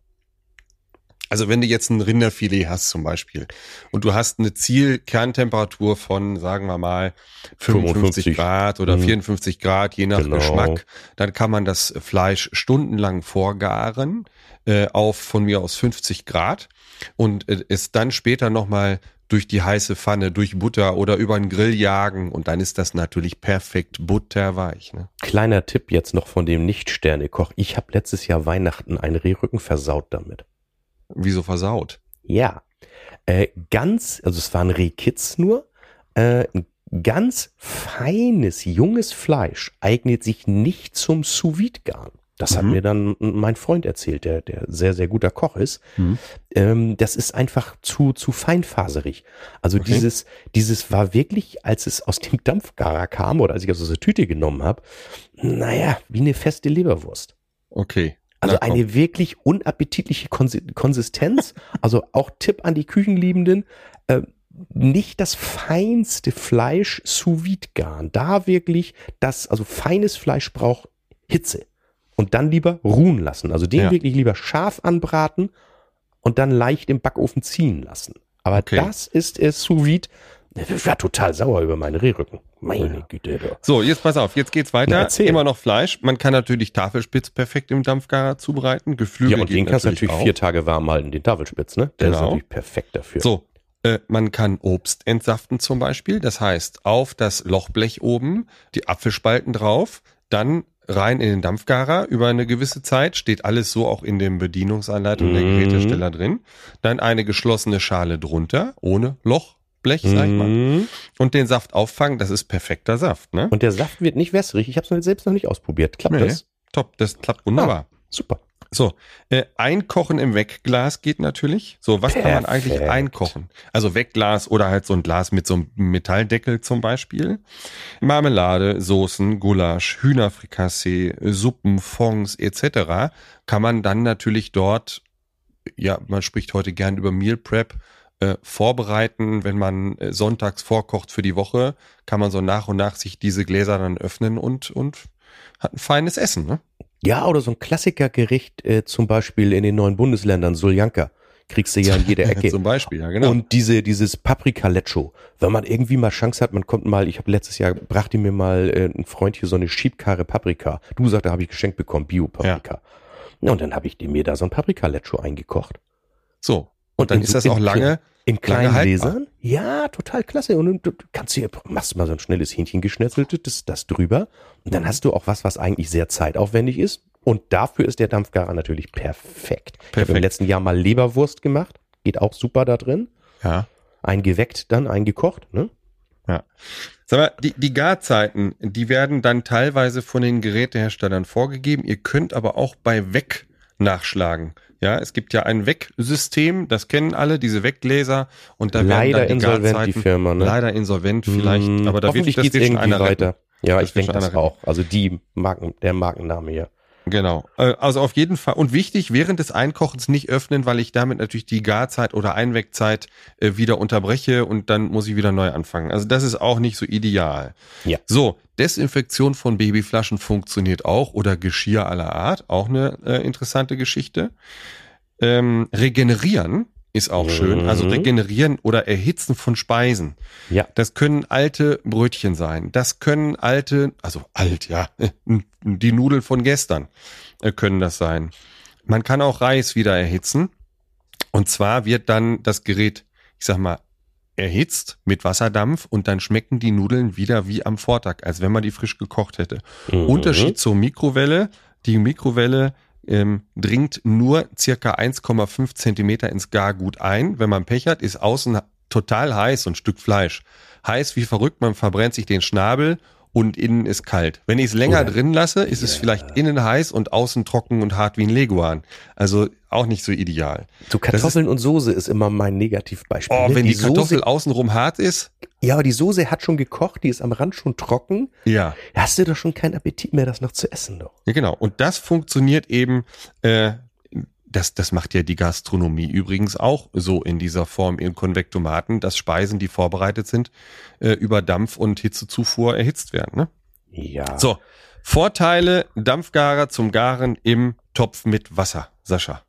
Also wenn du jetzt ein Rinderfilet hast zum Beispiel und du hast eine Zielkerntemperatur von, sagen wir mal, 55 55. Grad oder mhm. 54 Grad, je nach genau. Geschmack, dann kann man das Fleisch stundenlang vorgaren äh, auf von mir aus 50 Grad und äh, es dann später nochmal durch die heiße Pfanne, durch Butter oder über einen Grill jagen und dann ist das natürlich perfekt butterweich. Ne? Kleiner Tipp jetzt noch von dem Nicht-Sterne-Koch. Ich habe letztes Jahr Weihnachten einen Rehrücken versaut damit. Wieso versaut? Ja. Äh, ganz, also es waren Rehkitz nur, äh, ganz feines, junges Fleisch eignet sich nicht zum sous garn Das mhm. hat mir dann mein Freund erzählt, der, der sehr, sehr guter Koch ist. Mhm. Ähm, das ist einfach zu, zu feinfaserig. Also okay. dieses, dieses war wirklich, als es aus dem Dampfgarer kam oder als ich es aus der Tüte genommen habe, naja, wie eine feste Leberwurst. Okay. Also eine wirklich unappetitliche Konsistenz. <laughs> also auch Tipp an die Küchenliebenden. Äh, nicht das feinste Fleisch sous vide garen. Da wirklich das, also feines Fleisch braucht Hitze. Und dann lieber ruhen lassen. Also den ja. wirklich lieber scharf anbraten und dann leicht im Backofen ziehen lassen. Aber okay. das ist es sous vide ich war total sauer über meinen Rehrücken. Meine Güte. So, jetzt pass auf, jetzt geht's weiter. Na, Immer noch Fleisch. Man kann natürlich Tafelspitz perfekt im Dampfgarer zubereiten. Geflügel Ja, und den kannst du natürlich auch. vier Tage warm halten, den Tafelspitz, ne? Der genau. ist natürlich perfekt dafür. So, äh, man kann Obst entsaften zum Beispiel. Das heißt, auf das Lochblech oben die Apfelspalten drauf, dann rein in den Dampfgarer über eine gewisse Zeit, steht alles so auch in den Bedienungsanleitungen der mhm. Gerätesteller drin. Dann eine geschlossene Schale drunter, ohne Loch, Blech, sag ich mal. Mhm. Und den Saft auffangen, das ist perfekter Saft, ne? Und der Saft wird nicht wässrig. Ich habe es selbst noch nicht ausprobiert. Klappt nee, das? Top, das klappt wunderbar. Ah, super. So, äh, einkochen im Wegglas geht natürlich. So, was Perfekt. kann man eigentlich einkochen? Also Wegglas oder halt so ein Glas mit so einem Metalldeckel zum Beispiel. Marmelade, Soßen, Gulasch, Hühnerfrikassee, Suppen, Fonds etc. kann man dann natürlich dort, ja, man spricht heute gern über Meal Prep, äh, vorbereiten, wenn man äh, sonntags vorkocht für die Woche, kann man so nach und nach sich diese Gläser dann öffnen und, und hat ein feines Essen. Ne? Ja, oder so ein Klassikergericht, äh, zum Beispiel in den neuen Bundesländern, Soljanka. Kriegst du ja in <laughs> jeder Ecke. zum Beispiel, ja, genau. Und diese, dieses Paprika-Lecho. Wenn man irgendwie mal Chance hat, man kommt mal, ich habe letztes Jahr, brachte mir mal äh, ein Freund hier so eine Schiebkarre Paprika. Du sagst, da habe ich geschenkt bekommen, Bio-Paprika. Ja. Und dann habe ich mir da so ein Paprika-Lecho eingekocht. So. Und, dann in, ist das auch lange, in kleinen Gläsern? Ja, total klasse. Und du kannst hier, machst mal so ein schnelles Hähnchen geschnetzeltes, das drüber. Und dann mhm. hast du auch was, was eigentlich sehr zeitaufwendig ist. Und dafür ist der Dampfgarer natürlich perfekt. perfekt. Ich habe im letzten Jahr mal Leberwurst gemacht. Geht auch super da drin. Ja. Eingeweckt dann, eingekocht, ne? Ja. Sag mal, die, die Garzeiten, die werden dann teilweise von den Geräteherstellern vorgegeben. Ihr könnt aber auch bei Weg nachschlagen. Ja, es gibt ja ein Wegsystem, das kennen alle, diese Weggläser und da leider werden dann die insolvent die Firma, ne? Leider insolvent vielleicht, hm, aber da wird das geht irgendwie weiter. Retten. Ja, das ich denke das auch. Also die Marken, der Markenname hier. Genau. Äh, also auf jeden Fall. Und wichtig, während des Einkochens nicht öffnen, weil ich damit natürlich die Garzeit oder Einwegzeit äh, wieder unterbreche und dann muss ich wieder neu anfangen. Also das ist auch nicht so ideal. Ja. So, Desinfektion von Babyflaschen funktioniert auch oder Geschirr aller Art, auch eine äh, interessante Geschichte. Ähm, regenerieren ist auch mhm. schön. Also regenerieren oder erhitzen von Speisen. Ja. Das können alte Brötchen sein. Das können alte, also alt, ja, <laughs> die Nudeln von gestern äh, können das sein. Man kann auch Reis wieder erhitzen. Und zwar wird dann das Gerät, ich sag mal, erhitzt mit Wasserdampf und dann schmecken die Nudeln wieder wie am Vortag, als wenn man die frisch gekocht hätte. Mhm. Unterschied zur Mikrowelle. Die Mikrowelle ähm, dringt nur circa 1,5 Zentimeter ins Gargut ein. Wenn man Pech hat, ist außen total heiß, so ein Stück Fleisch. Heiß wie verrückt, man verbrennt sich den Schnabel und innen ist kalt. Wenn ich es länger Oder, drin lasse, ist ja. es vielleicht innen heiß und außen trocken und hart wie ein Leguan. Also auch nicht so ideal. So Kartoffeln ist, und Soße ist immer mein Negativbeispiel. Oh, ne? wenn die, die Kartoffel Soße, außenrum hart ist. Ja, aber die Soße hat schon gekocht, die ist am Rand schon trocken. Ja. Da hast du doch schon keinen Appetit mehr, das noch zu essen doch. Ja, genau. Und das funktioniert eben äh, das, das macht ja die Gastronomie übrigens auch so in dieser Form in Konvektomaten, dass Speisen, die vorbereitet sind, äh, über Dampf und Hitzezufuhr erhitzt werden. Ne? Ja. So, Vorteile Dampfgarer zum Garen im Topf mit Wasser, Sascha.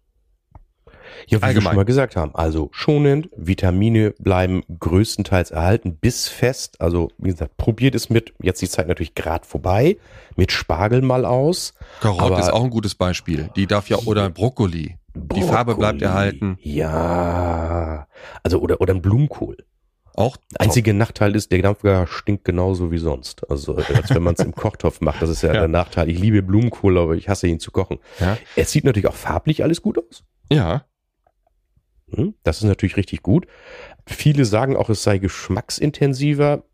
Ja, wie Allgemein. wir schon mal gesagt haben. Also schonend, Vitamine bleiben größtenteils erhalten, bis fest. Also wie gesagt, probiert es mit, jetzt die Zeit natürlich gerade vorbei, mit Spargel mal aus. Karotte ist auch ein gutes Beispiel. Die darf ja, oder Brokkoli. Brokkoli. Die Farbe bleibt erhalten. Ja. Also oder, oder ein Blumenkohl. Auch top. Einziger Nachteil ist, der Dampfgarer stinkt genauso wie sonst. Also als wenn man es im <laughs> Kochtopf macht. Das ist ja, ja, der Nachteil. Ich liebe Blumenkohl, aber ich hasse ihn zu kochen. Ja. Es sieht natürlich auch farblich alles gut aus. Ja. Hm, das ist natürlich richtig gut. Viele sagen auch, es sei geschmacksintensiver.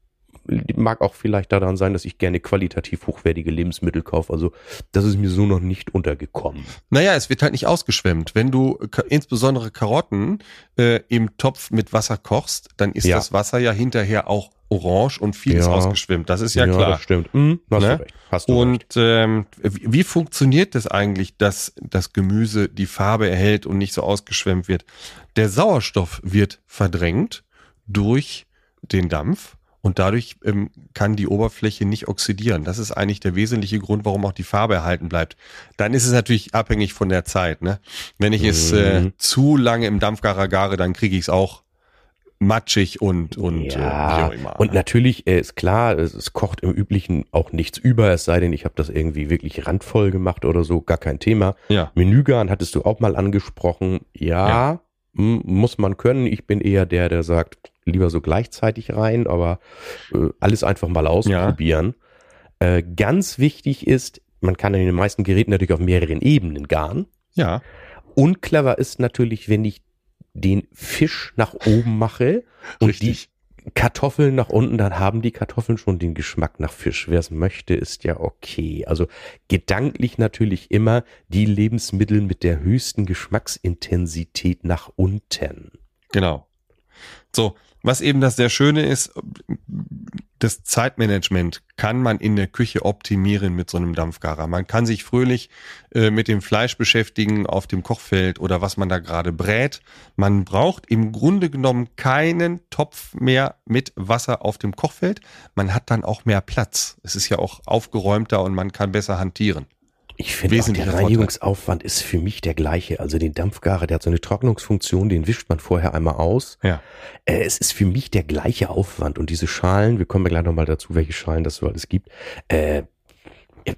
Mag auch vielleicht daran sein, dass ich gerne qualitativ hochwertige Lebensmittel kaufe. Also das ist mir so noch nicht untergekommen. Naja, es wird halt nicht ausgeschwemmt. Wenn du insbesondere Karotten äh, im Topf mit Wasser kochst, dann ist ja. das Wasser ja hinterher auch orange und viel ja. ist ausgeschwemmt. Das ist ja, ja klar. Das stimmt. Hm, hast ne? du recht. Hast du und recht. Ähm, wie, wie funktioniert das eigentlich, dass das Gemüse die Farbe erhält und nicht so ausgeschwemmt wird? Der Sauerstoff wird verdrängt durch den Dampf und dadurch ähm, kann die Oberfläche nicht oxidieren. Das ist eigentlich der wesentliche Grund, warum auch die Farbe erhalten bleibt. Dann ist es natürlich abhängig von der Zeit. Ne? Wenn ich mhm. es äh, mhm. zu lange im Dampfgarer gare, dann kriege ich es auch matschig und und ja, äh, und natürlich äh, ist klar, es, es, kocht im Üblichen auch nichts über, es sei denn, ich habe das irgendwie wirklich randvoll gemacht oder so, gar kein Thema. Ja. Menügarn hattest du auch mal angesprochen, ja, ja. muss man können. Ich bin eher der, der sagt, lieber so gleichzeitig rein, aber äh, alles einfach mal ausprobieren. Ja. Äh, ganz wichtig ist, man kann in den meisten Geräten natürlich auf mehreren Ebenen garen. Ja. Unclever ist natürlich, wenn ich den Fisch nach oben mache und Richtig. die Kartoffeln nach unten, dann haben die Kartoffeln schon den Geschmack nach Fisch. Wer es möchte, ist ja okay. Also gedanklich natürlich immer die Lebensmittel mit der höchsten Geschmacksintensität nach unten. Genau. So, was eben das sehr Schöne ist, das Zeitmanagement kann man in der Küche optimieren mit so einem Dampfgarer. Man kann sich fröhlich äh, mit dem Fleisch beschäftigen auf dem Kochfeld oder was man da gerade brät. Man braucht im Grunde genommen keinen Topf mehr mit Wasser auf dem Kochfeld. Man hat dann auch mehr Platz. Es ist ja auch aufgeräumter und man kann besser hantieren. Ich finde, der Reinigungsaufwand ist für mich der gleiche. Also den Dampfgarer, der hat so eine Trocknungsfunktion, den wischt man vorher einmal aus. Ja. Äh, es ist für mich der gleiche Aufwand. Und diese Schalen, wir kommen ja gleich nochmal dazu, welche Schalen das so alles gibt, äh,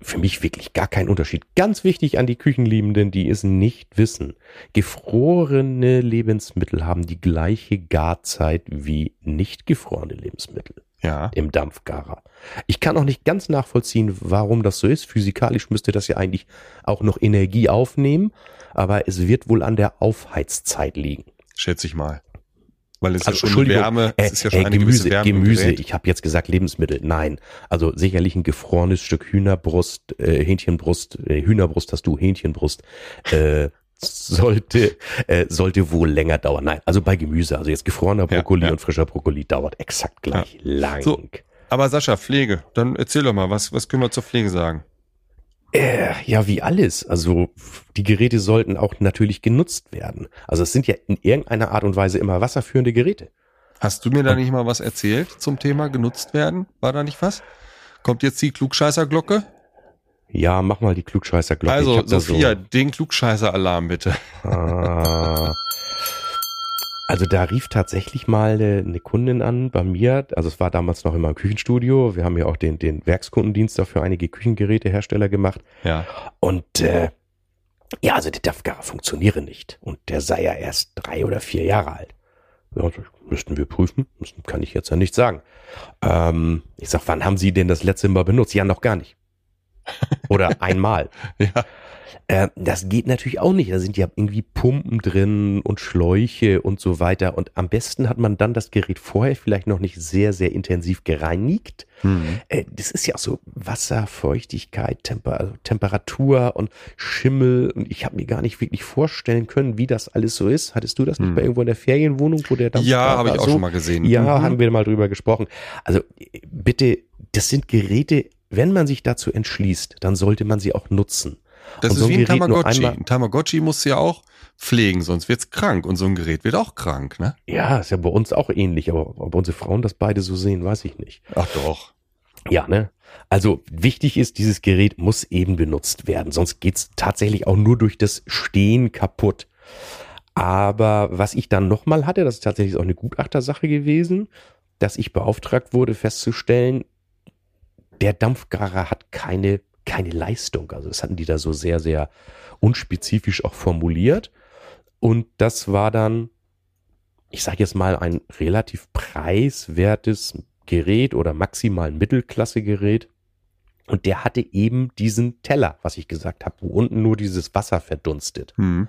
für mich wirklich gar kein Unterschied. Ganz wichtig an die Küchenliebenden, die es nicht wissen. Gefrorene Lebensmittel haben die gleiche Garzeit wie nicht gefrorene Lebensmittel ja. im Dampfgarer. Ich kann auch nicht ganz nachvollziehen, warum das so ist. Physikalisch müsste das ja eigentlich auch noch Energie aufnehmen, aber es wird wohl an der Aufheizzeit liegen. Schätze ich mal. Weil es also, ist schon Wärme, äh, es ist ja schon äh, eine Gemüse, Wärme Gemüse. Ich habe jetzt gesagt Lebensmittel. Nein, also sicherlich ein gefrorenes Stück Hühnerbrust, äh, Hähnchenbrust, äh, Hühnerbrust hast du, Hähnchenbrust, äh, sollte, äh, sollte wohl länger dauern. Nein, also bei Gemüse, also jetzt gefrorener Brokkoli ja, ja. und frischer Brokkoli dauert exakt gleich lang. So, aber Sascha, Pflege, dann erzähl doch mal, was, was können wir zur Pflege sagen? Äh, ja, wie alles. Also die Geräte sollten auch natürlich genutzt werden. Also es sind ja in irgendeiner Art und Weise immer wasserführende Geräte. Hast du mir da nicht mal was erzählt zum Thema genutzt werden? War da nicht was? Kommt jetzt die Klugscheißerglocke? Ja, mach mal die Klugscheißer-Glocke. Also, Sophia, so den Klugscheißer-Alarm bitte. Ah. <laughs> Also da rief tatsächlich mal eine Kundin an bei mir, also es war damals noch in meinem Küchenstudio, wir haben ja auch den, den Werkskundendienst dafür einige Küchengerätehersteller gemacht. Ja. Und äh, ja, also der DAFGAR funktioniere nicht. Und der sei ja erst drei oder vier Jahre alt. Ja, das müssten wir prüfen, das kann ich jetzt ja nicht sagen. Ähm, ich sag, wann haben Sie denn das letzte Mal benutzt? Ja, noch gar nicht. Oder einmal. <laughs> ja. Äh, das geht natürlich auch nicht. Da sind ja irgendwie Pumpen drin und Schläuche und so weiter. Und am besten hat man dann das Gerät vorher vielleicht noch nicht sehr, sehr intensiv gereinigt. Mhm. Äh, das ist ja auch so Wasser, Feuchtigkeit, Temper also Temperatur und Schimmel. Und ich habe mir gar nicht wirklich vorstellen können, wie das alles so ist. Hattest du das nicht mhm. bei irgendwo in der Ferienwohnung, wo der Dampf Ja, habe ich auch so? schon mal gesehen. Ja, mhm. haben wir mal drüber gesprochen. Also bitte, das sind Geräte, wenn man sich dazu entschließt, dann sollte man sie auch nutzen. Das und ist so ein wie ein Tamagotchi. Ein Tamagotchi muss ja auch pflegen, sonst wird's krank und so ein Gerät wird auch krank, ne? Ja, ist ja bei uns auch ähnlich, aber ob unsere Frauen das beide so sehen, weiß ich nicht. Ach doch. Ja, ne? Also wichtig ist, dieses Gerät muss eben benutzt werden, sonst geht's tatsächlich auch nur durch das Stehen kaputt. Aber was ich dann nochmal hatte, das ist tatsächlich auch eine Gutachtersache gewesen, dass ich beauftragt wurde festzustellen, der Dampfgarer hat keine, keine Leistung. Also das hatten die da so sehr, sehr unspezifisch auch formuliert. Und das war dann, ich sage jetzt mal, ein relativ preiswertes Gerät oder maximal Mittelklasse-Gerät. Und der hatte eben diesen Teller, was ich gesagt habe, wo unten nur dieses Wasser verdunstet. Mhm.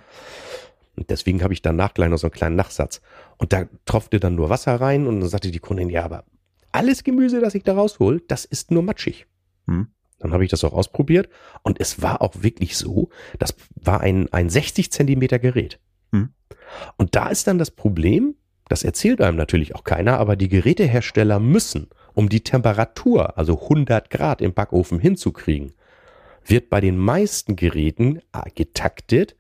Und deswegen habe ich danach gleich noch so einen kleinen Nachsatz. Und da tropfte dann nur Wasser rein und dann sagte die Kundin, ja, aber alles Gemüse, das ich da raushol, das ist nur matschig. Hm. Dann habe ich das auch ausprobiert und es war auch wirklich so, das war ein, ein 60 Zentimeter Gerät. Hm. Und da ist dann das Problem, das erzählt einem natürlich auch keiner, aber die Gerätehersteller müssen, um die Temperatur, also 100 Grad im Backofen hinzukriegen, wird bei den meisten Geräten getaktet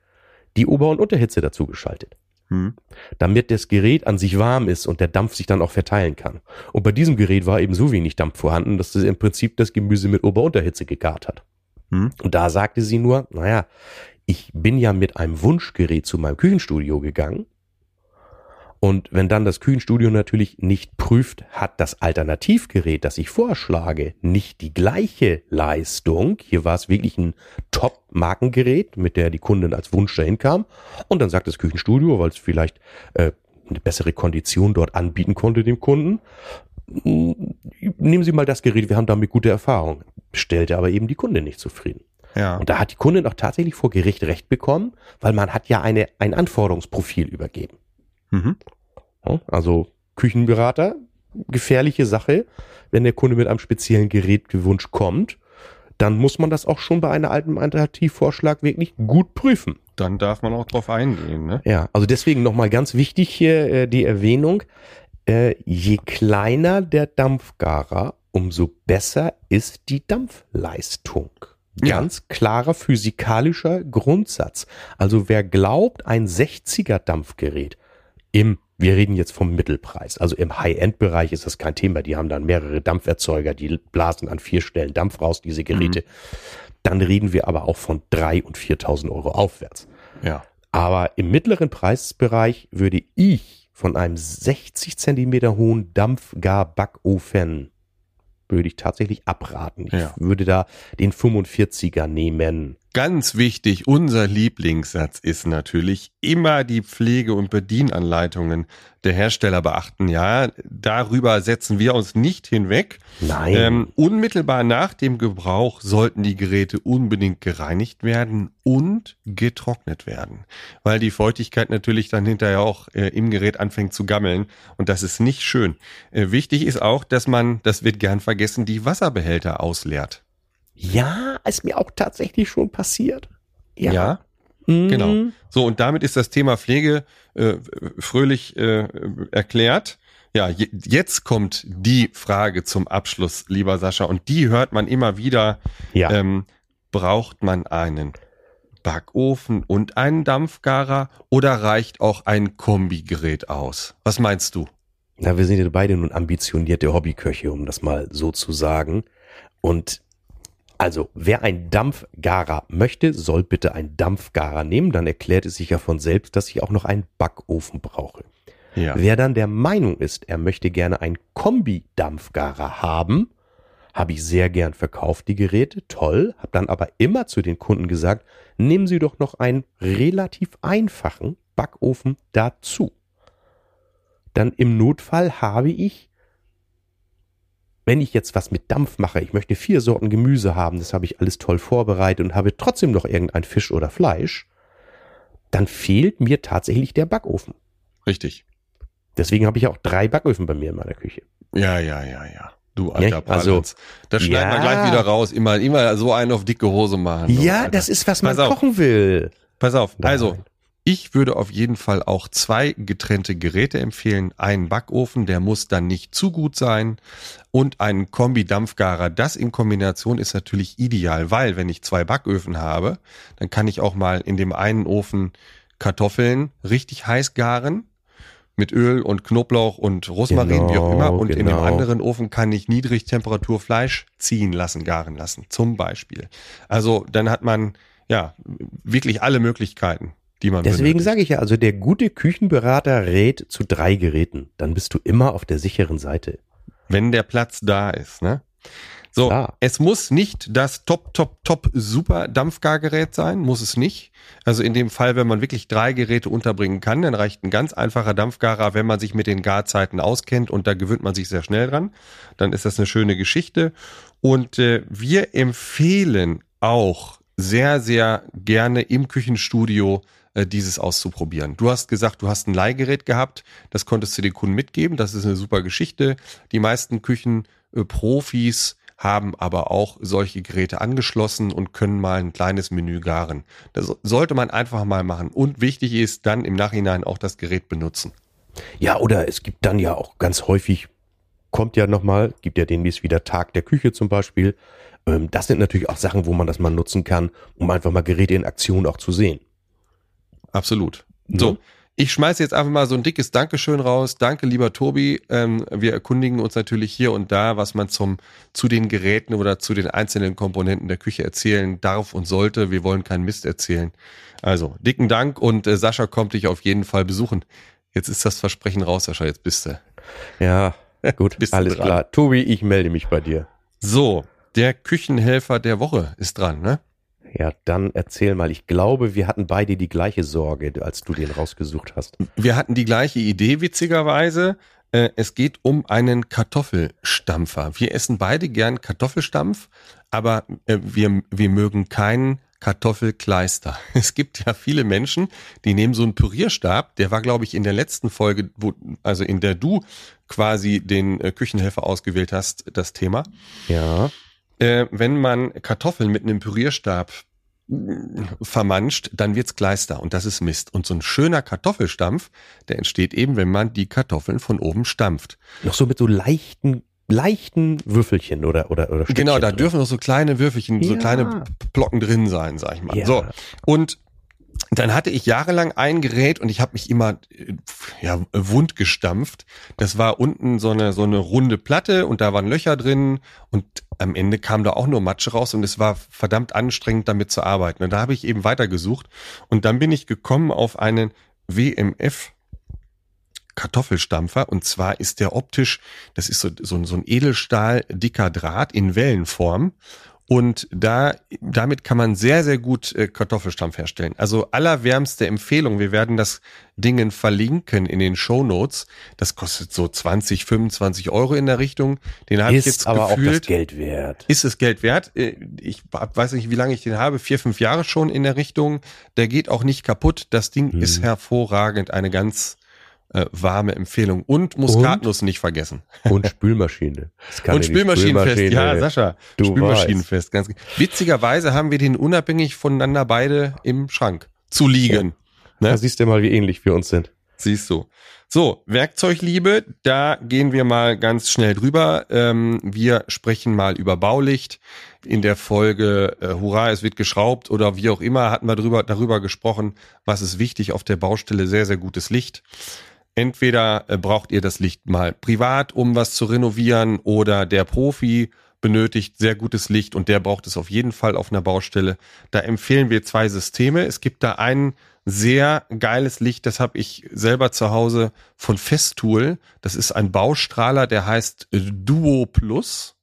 die Ober- und Unterhitze dazu geschaltet. Hm. Damit das Gerät an sich warm ist und der Dampf sich dann auch verteilen kann. Und bei diesem Gerät war eben so wenig Dampf vorhanden, dass es im Prinzip das Gemüse mit Ober-Unterhitze gegart hat. Hm. Und da sagte sie nur, naja, ich bin ja mit einem Wunschgerät zu meinem Küchenstudio gegangen und wenn dann das Küchenstudio natürlich nicht prüft, hat das Alternativgerät, das ich vorschlage, nicht die gleiche Leistung. Hier war es wirklich ein Top-Markengerät, mit der die Kundin als Wunsch dahin kam. Und dann sagt das Küchenstudio, weil es vielleicht äh, eine bessere Kondition dort anbieten konnte dem Kunden, hm, nehmen Sie mal das Gerät, wir haben damit gute Erfahrung. Stellte aber eben die Kundin nicht zufrieden. Ja. Und da hat die Kundin auch tatsächlich vor Gericht Recht bekommen, weil man hat ja eine, ein Anforderungsprofil übergeben. Mhm. Also Küchenberater, gefährliche Sache. Wenn der Kunde mit einem speziellen Gerätgewunsch kommt, dann muss man das auch schon bei einem alten Alternativvorschlag wirklich gut prüfen. Dann darf man auch drauf eingehen. Ne? Ja, also deswegen nochmal ganz wichtig hier äh, die Erwähnung. Äh, je kleiner der Dampfgarer, umso besser ist die Dampfleistung. Ganz ja. klarer physikalischer Grundsatz. Also wer glaubt, ein 60er Dampfgerät im, wir reden jetzt vom Mittelpreis, also im High-End-Bereich ist das kein Thema. Die haben dann mehrere Dampferzeuger, die blasen an vier Stellen Dampf raus, diese Geräte. Mhm. Dann reden wir aber auch von drei und 4.000 Euro aufwärts. Ja. Aber im mittleren Preisbereich würde ich von einem 60 Zentimeter hohen Dampfgar-Backofen würde ich tatsächlich abraten. Ich ja. würde da den 45er nehmen. Ganz wichtig, unser Lieblingssatz ist natürlich immer die Pflege- und Bedienanleitungen der Hersteller beachten. Ja, darüber setzen wir uns nicht hinweg. Nein. Ähm, unmittelbar nach dem Gebrauch sollten die Geräte unbedingt gereinigt werden und getrocknet werden, weil die Feuchtigkeit natürlich dann hinterher auch äh, im Gerät anfängt zu gammeln und das ist nicht schön. Äh, wichtig ist auch, dass man, das wird gern vergessen, die Wasserbehälter ausleert. Ja, ist mir auch tatsächlich schon passiert. Ja. ja mhm. Genau. So, und damit ist das Thema Pflege äh, fröhlich äh, erklärt. Ja, jetzt kommt die Frage zum Abschluss, lieber Sascha, und die hört man immer wieder. Ja. Ähm, braucht man einen Backofen und einen Dampfgarer oder reicht auch ein Kombigerät aus? Was meinst du? Na, wir sind ja beide nun ambitionierte Hobbyköche, um das mal so zu sagen. Und also, wer ein Dampfgarer möchte, soll bitte ein Dampfgarer nehmen. Dann erklärt es sich ja von selbst, dass ich auch noch einen Backofen brauche. Ja. Wer dann der Meinung ist, er möchte gerne einen Kombi-Dampfgarer haben, habe ich sehr gern verkauft, die Geräte, toll, habe dann aber immer zu den Kunden gesagt, nehmen Sie doch noch einen relativ einfachen Backofen dazu. Dann im Notfall habe ich wenn ich jetzt was mit Dampf mache, ich möchte vier Sorten Gemüse haben, das habe ich alles toll vorbereitet und habe trotzdem noch irgendein Fisch oder Fleisch, dann fehlt mir tatsächlich der Backofen. Richtig. Deswegen habe ich auch drei Backöfen bei mir in meiner Küche. Ja, ja, ja, ja. Du alter ja, also, Das schneiden ja. wir gleich wieder raus. Immer, immer so einen auf dicke Hose machen. Ja, Alter. das ist, was man kochen will. Pass auf. Nein. Also, ich würde auf jeden Fall auch zwei getrennte Geräte empfehlen. Einen Backofen, der muss dann nicht zu gut sein. Und einen Kombi-Dampfgarer. Das in Kombination ist natürlich ideal, weil wenn ich zwei Backöfen habe, dann kann ich auch mal in dem einen Ofen Kartoffeln richtig heiß garen mit Öl und Knoblauch und Rosmarin, genau, wie auch immer. Und genau. in dem genau. anderen Ofen kann ich Niedrigtemperatur Fleisch ziehen lassen, garen lassen, zum Beispiel. Also dann hat man ja wirklich alle Möglichkeiten die man Deswegen sage ich ja, also der gute Küchenberater rät zu drei Geräten. Dann bist du immer auf der sicheren Seite. Wenn der Platz da ist, ne? So, Klar. es muss nicht das top, top, top super Dampfgargerät sein, muss es nicht. Also in dem Fall, wenn man wirklich drei Geräte unterbringen kann, dann reicht ein ganz einfacher Dampfgarer, wenn man sich mit den Garzeiten auskennt und da gewöhnt man sich sehr schnell dran. Dann ist das eine schöne Geschichte. Und äh, wir empfehlen auch sehr, sehr gerne im Küchenstudio dieses auszuprobieren. Du hast gesagt, du hast ein Leihgerät gehabt, das konntest du den Kunden mitgeben, das ist eine super Geschichte. Die meisten Küchenprofis haben aber auch solche Geräte angeschlossen und können mal ein kleines Menü garen. Das sollte man einfach mal machen. Und wichtig ist dann im Nachhinein auch das Gerät benutzen. Ja, oder es gibt dann ja auch ganz häufig, kommt ja nochmal, gibt ja demnächst wieder Tag der Küche zum Beispiel. Ähm, das sind natürlich auch Sachen, wo man das mal nutzen kann, um einfach mal Geräte in Aktion auch zu sehen. Absolut. Mhm. So. Ich schmeiße jetzt einfach mal so ein dickes Dankeschön raus. Danke, lieber Tobi. Ähm, wir erkundigen uns natürlich hier und da, was man zum, zu den Geräten oder zu den einzelnen Komponenten der Küche erzählen darf und sollte. Wir wollen keinen Mist erzählen. Also, dicken Dank und äh, Sascha kommt dich auf jeden Fall besuchen. Jetzt ist das Versprechen raus, Sascha. Jetzt bist du. Ja, <laughs> gut. bist alles klar. Tobi, ich melde mich bei dir. So, der Küchenhelfer der Woche ist dran, ne? Ja, dann erzähl mal. Ich glaube, wir hatten beide die gleiche Sorge, als du den rausgesucht hast. Wir hatten die gleiche Idee, witzigerweise. Äh, es geht um einen Kartoffelstampfer. Wir essen beide gern Kartoffelstampf, aber äh, wir, wir mögen keinen Kartoffelkleister. <laughs> Es gibt ja viele Menschen, die nehmen so einen Pürierstab, der war, glaube ich, in der letzten Folge, wo, also in der du quasi den äh, Küchenhelfer ausgewählt hast, das Thema. Ja äh, wenn man Kartoffeln mit einem Pürierstab mm, vermanscht, dann wird's Kleister und das ist Mist. Und so ein schöner Kartoffelstampf, der entsteht eben, wenn man die Kartoffeln von oben stampft. Noch so mit so leichten leichten Würfelchen oder oder oder Stückchen Genau, da drin. dürfen noch so kleine Würfelchen, ja. so kleine Blocken drin sein, sag ich mal. Ja. So und dann hatte ich jahrelang ein Gerät und ich habe mich immer ja wund gestampft. Das war unten so eine so eine runde Platte und da waren Löcher drin und am Ende kam da auch nur Matsche raus und es war verdammt anstrengend damit zu arbeiten. Und da habe ich eben weitergesucht und dann bin ich gekommen auf einen WMF Kartoffelstampfer und zwar ist der optisch, das ist so, so, so ein Edelstahl dicker Draht in Wellenform und da, damit kann man sehr, sehr gut äh, Kartoffelstampf herstellen. Also allerwärmste Empfehlung. Wir werden das Dingen verlinken in den Show Notes. Das kostet so 20, 25 Euro in der Richtung. Den habe ich jetzt aber gefühlt. auch das Geld wert. Ist es Geld wert? Äh, ich weiß nicht, wie lange ich den habe. Vier, fünf Jahre schon in der Richtung. Der geht auch nicht kaputt. Das Ding hm. ist hervorragend. Eine ganz äh, warme Empfehlung. Und Muskatnuss und, nicht vergessen. Und <laughs> Spülmaschine. Und Spülmaschinenfest, Spülmaschine. ja, Sascha. Du Spülmaschinenfest, ganz Witzigerweise haben wir den unabhängig voneinander beide im Schrank zu liegen. Ja. Ne? Da siehst du mal, wie ähnlich wir uns sind. Siehst du. So, Werkzeugliebe, da gehen wir mal ganz schnell drüber. Ähm, wir sprechen mal über Baulicht. In der Folge äh, Hurra, es wird geschraubt oder wie auch immer hatten wir drüber, darüber gesprochen, was ist wichtig auf der Baustelle, sehr, sehr gutes Licht. Entweder äh, braucht ihr das Licht mal privat, um was zu renovieren, oder der Profi benötigt sehr gutes Licht und der braucht es auf jeden Fall auf einer Baustelle. Da empfehlen wir zwei Systeme. Es gibt da ein sehr geiles Licht, das habe ich selber zu Hause von Festool. Das ist ein Baustrahler, der heißt Duo Plus.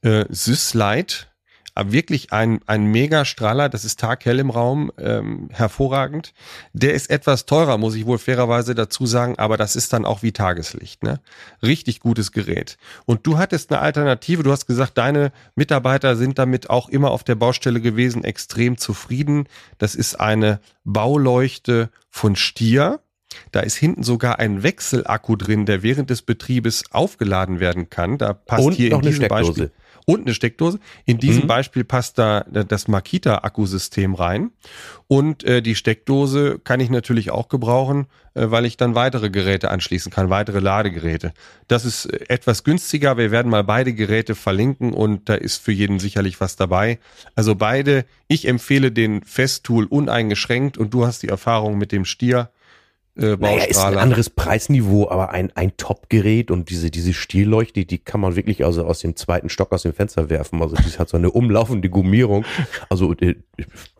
Äh, Syslight wirklich ein, ein Megastrahler, das ist taghell im Raum, ähm, hervorragend. Der ist etwas teurer, muss ich wohl fairerweise dazu sagen, aber das ist dann auch wie Tageslicht. Ne? Richtig gutes Gerät. Und du hattest eine Alternative, du hast gesagt, deine Mitarbeiter sind damit auch immer auf der Baustelle gewesen, extrem zufrieden. Das ist eine Bauleuchte von Stier. Da ist hinten sogar ein Wechselakku drin, der während des Betriebes aufgeladen werden kann. Da passt Und hier in diesem Beispiel und eine Steckdose. In diesem mhm. Beispiel passt da das Makita-Akkusystem rein. Und äh, die Steckdose kann ich natürlich auch gebrauchen, äh, weil ich dann weitere Geräte anschließen kann, weitere Ladegeräte. Das ist äh, etwas günstiger. Wir werden mal beide Geräte verlinken und da ist für jeden sicherlich was dabei. Also beide, ich empfehle den Festool uneingeschränkt und du hast die Erfahrung mit dem Stier äh, naja, ist ein anderes Preisniveau, aber ein, ein Top-Gerät und diese, diese Stielleuchte, die kann man wirklich also aus dem zweiten Stock aus dem Fenster werfen. Also die hat so eine umlaufende Gummierung. Also äh,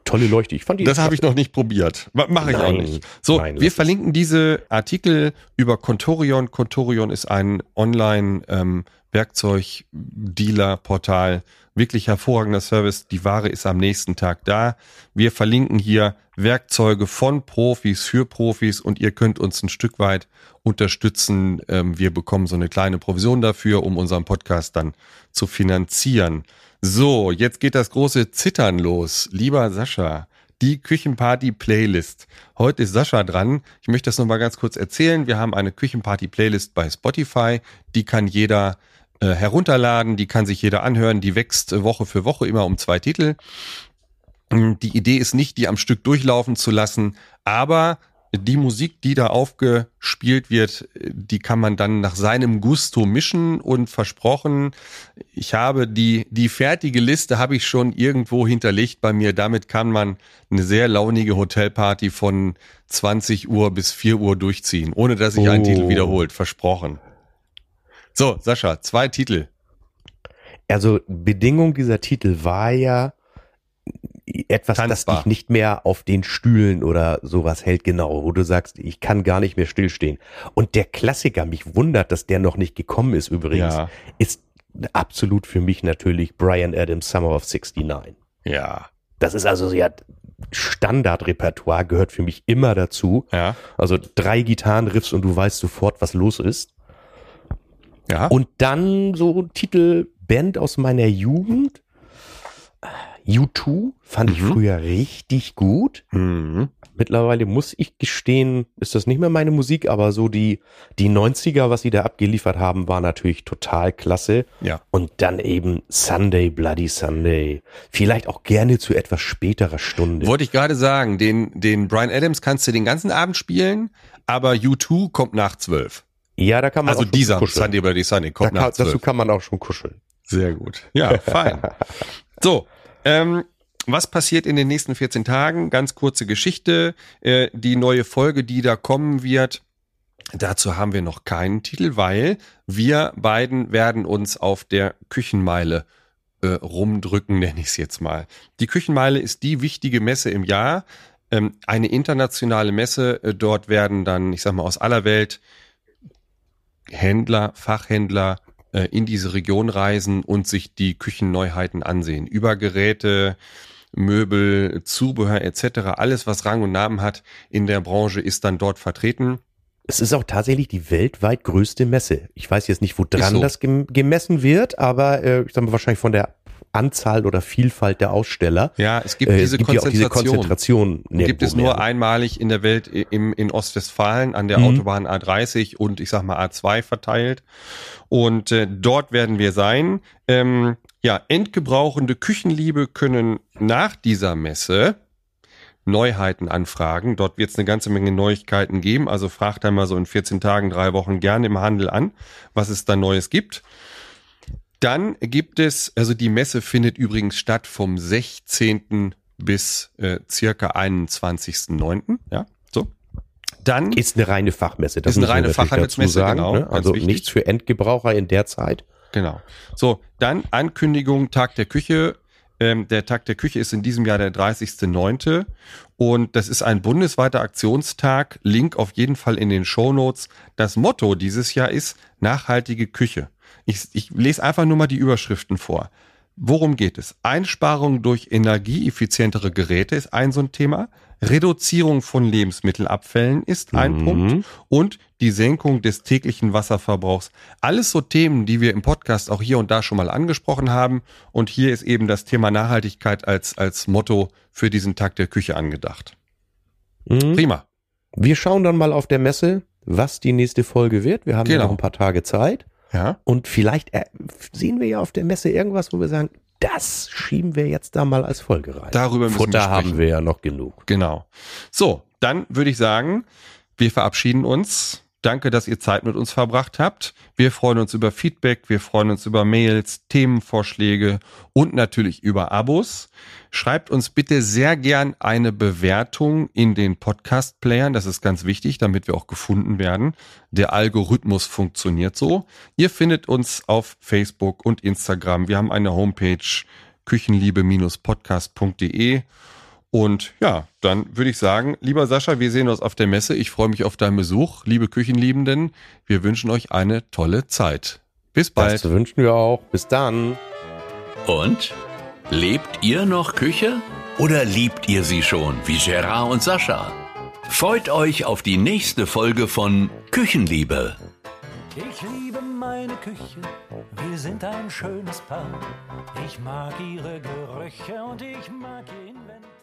tolle Leuchte. Ich fand die. Das habe ich noch nicht probiert. Mache ich nein, auch nicht. So, nein, wir verlinken diese Artikel über Contorion. Contorion ist ein Online ähm, Werkzeug-Dealer-Portal. Wirklich hervorragender Service. Die Ware ist am nächsten Tag da. Wir verlinken hier Werkzeuge von Profis für Profis und ihr könnt uns ein Stück weit unterstützen. Ähm, wir bekommen so eine kleine Provision dafür, um unseren Podcast dann zu finanzieren. So, jetzt geht das große Zittern los. Lieber Sascha, die Küchenparty-Playlist. Heute ist Sascha dran. Ich möchte das nochmal ganz kurz erzählen. Wir haben eine Küchenparty-Playlist bei Spotify. Die kann jeder äh, herunterladen, die kann sich jeder anhören. Die wächst äh, Woche für Woche immer um zwei Titel. Die Idee ist nicht, die am Stück durchlaufen zu lassen, aber die Musik, die da aufgespielt wird, die kann man dann nach seinem Gusto mischen und versprochen, ich habe die, die fertige Liste habe ich schon irgendwo hinterlegt bei mir. Damit kann man eine sehr launige Hotelparty von 20 Uhr bis 4 Uhr durchziehen, ohne dass sich oh. ein Titel wiederholt. Versprochen. So, Sascha, zwei Titel. Also Bedingung dieser Titel war ja, etwas, Tanzbar. das dich nicht mehr auf den Stühlen oder sowas hält, genau, wo du sagst, ich kann gar nicht mehr stillstehen. Und der Klassiker, mich wundert, dass der noch nicht gekommen ist übrigens, ja. ist absolut für mich natürlich Brian Adams Summer of 69. Ja. Das ist also ja Standardrepertoire, gehört für mich immer dazu. Ja. Also drei Gitarrenriffs und du weißt sofort, was los ist. Ja. Und dann so Titel Band aus meiner Jugend. U2 fand ich mhm. früher richtig gut. Mhm. Mittlerweile muss ich gestehen, ist das nicht mehr meine Musik, aber so die, die 90er, was sie da abgeliefert haben, war natürlich total klasse. Ja. Und dann eben Sunday, Bloody Sunday. Vielleicht auch gerne zu etwas späterer Stunde. Wollte ich gerade sagen, den, den Brian Adams kannst du den ganzen Abend spielen, aber U2 kommt nach zwölf. Ja, da kann man also auch dieser kuscheln. Sunday Bloody Sunday kommt da kann, Dazu kann man auch schon kuscheln. Sehr gut. Ja, fein. <laughs> so, ähm, was passiert in den nächsten 14 Tagen? Ganz kurze Geschichte. Äh, die neue Folge, die da kommen wird, dazu haben wir noch keinen Titel, weil wir beiden werden uns auf der Küchenmeile äh, rumdrücken, nenne ich es jetzt mal. Die Küchenmeile ist die wichtige Messe im Jahr, ähm, eine internationale Messe. Äh, dort werden dann, ich sag mal, aus aller Welt Händler, Fachhändler äh, in diese Region reisen und sich die Küchenneuheiten ansehen. Über Geräte, Möbel, Zubehör etc. Alles, was Rang und Namen hat in der Branche, ist dann dort vertreten. Es ist auch tatsächlich die weltweit größte Messe. Ich weiß jetzt nicht, wo dran so. das gemessen wird, aber äh, ich sage mal wahrscheinlich von der Anzahl oder Vielfalt der Aussteller. Ja, es gibt diese, äh, gibt Konzentration. diese Konzentration. Gibt es nur mehr. einmalig in der Welt im, in Ostwestfalen an der mhm. Autobahn A30 und ich sag mal A2 verteilt. Und äh, dort werden wir sein. Ähm, ja, endgebrauchende Küchenliebe können nach dieser Messe Neuheiten anfragen. Dort wird es eine ganze Menge Neuigkeiten geben. Also fragt einmal so in 14 Tagen, drei Wochen gerne im Handel an, was es da Neues gibt. Dann gibt es, also die Messe findet übrigens statt vom 16. bis äh, circa 21.09. Ja, so. Dann ist eine reine Fachmesse. Das ist eine reine Fachhandelsmesse, genau. Ne? Also nichts für Endgebraucher in der Zeit. Genau. So, dann Ankündigung Tag der Küche. Ähm, der Tag der Küche ist in diesem Jahr der 30.09. Und das ist ein bundesweiter Aktionstag. Link auf jeden Fall in den Show Notes. Das Motto dieses Jahr ist nachhaltige Küche. Ich, ich lese einfach nur mal die Überschriften vor. Worum geht es? Einsparung durch energieeffizientere Geräte ist ein so ein Thema. Reduzierung von Lebensmittelabfällen ist ein mhm. Punkt und die Senkung des täglichen Wasserverbrauchs. Alles so Themen, die wir im Podcast auch hier und da schon mal angesprochen haben. Und hier ist eben das Thema Nachhaltigkeit als, als Motto für diesen Tag der Küche angedacht. Mhm. Prima. Wir schauen dann mal auf der Messe, was die nächste Folge wird. Wir haben genau. ja noch ein paar Tage Zeit. Ja. Und vielleicht äh, sehen wir ja auf der Messe irgendwas, wo wir sagen, das schieben wir jetzt da mal als Folge rein. Darüber müssen Futter wir sprechen. haben wir ja noch genug. Genau. So, dann würde ich sagen, wir verabschieden uns. Danke, dass ihr Zeit mit uns verbracht habt. Wir freuen uns über Feedback, wir freuen uns über Mails, Themenvorschläge und natürlich über Abos. Schreibt uns bitte sehr gern eine Bewertung in den Podcast-Playern. Das ist ganz wichtig, damit wir auch gefunden werden. Der Algorithmus funktioniert so. Ihr findet uns auf Facebook und Instagram. Wir haben eine Homepage küchenliebe-podcast.de und ja, dann würde ich sagen, lieber Sascha, wir sehen uns auf der Messe. Ich freue mich auf deinen Besuch. Liebe Küchenliebenden, wir wünschen euch eine tolle Zeit. Bis bald. Das wünschen wir auch. Bis dann. Und? Lebt ihr noch Küche? Oder liebt ihr sie schon, wie Gerard und Sascha? Freut euch auf die nächste Folge von Küchenliebe. Ich liebe meine Küche, wir sind ein schönes Paar. Ich mag ihre Gerüche und ich mag ihr Inventar.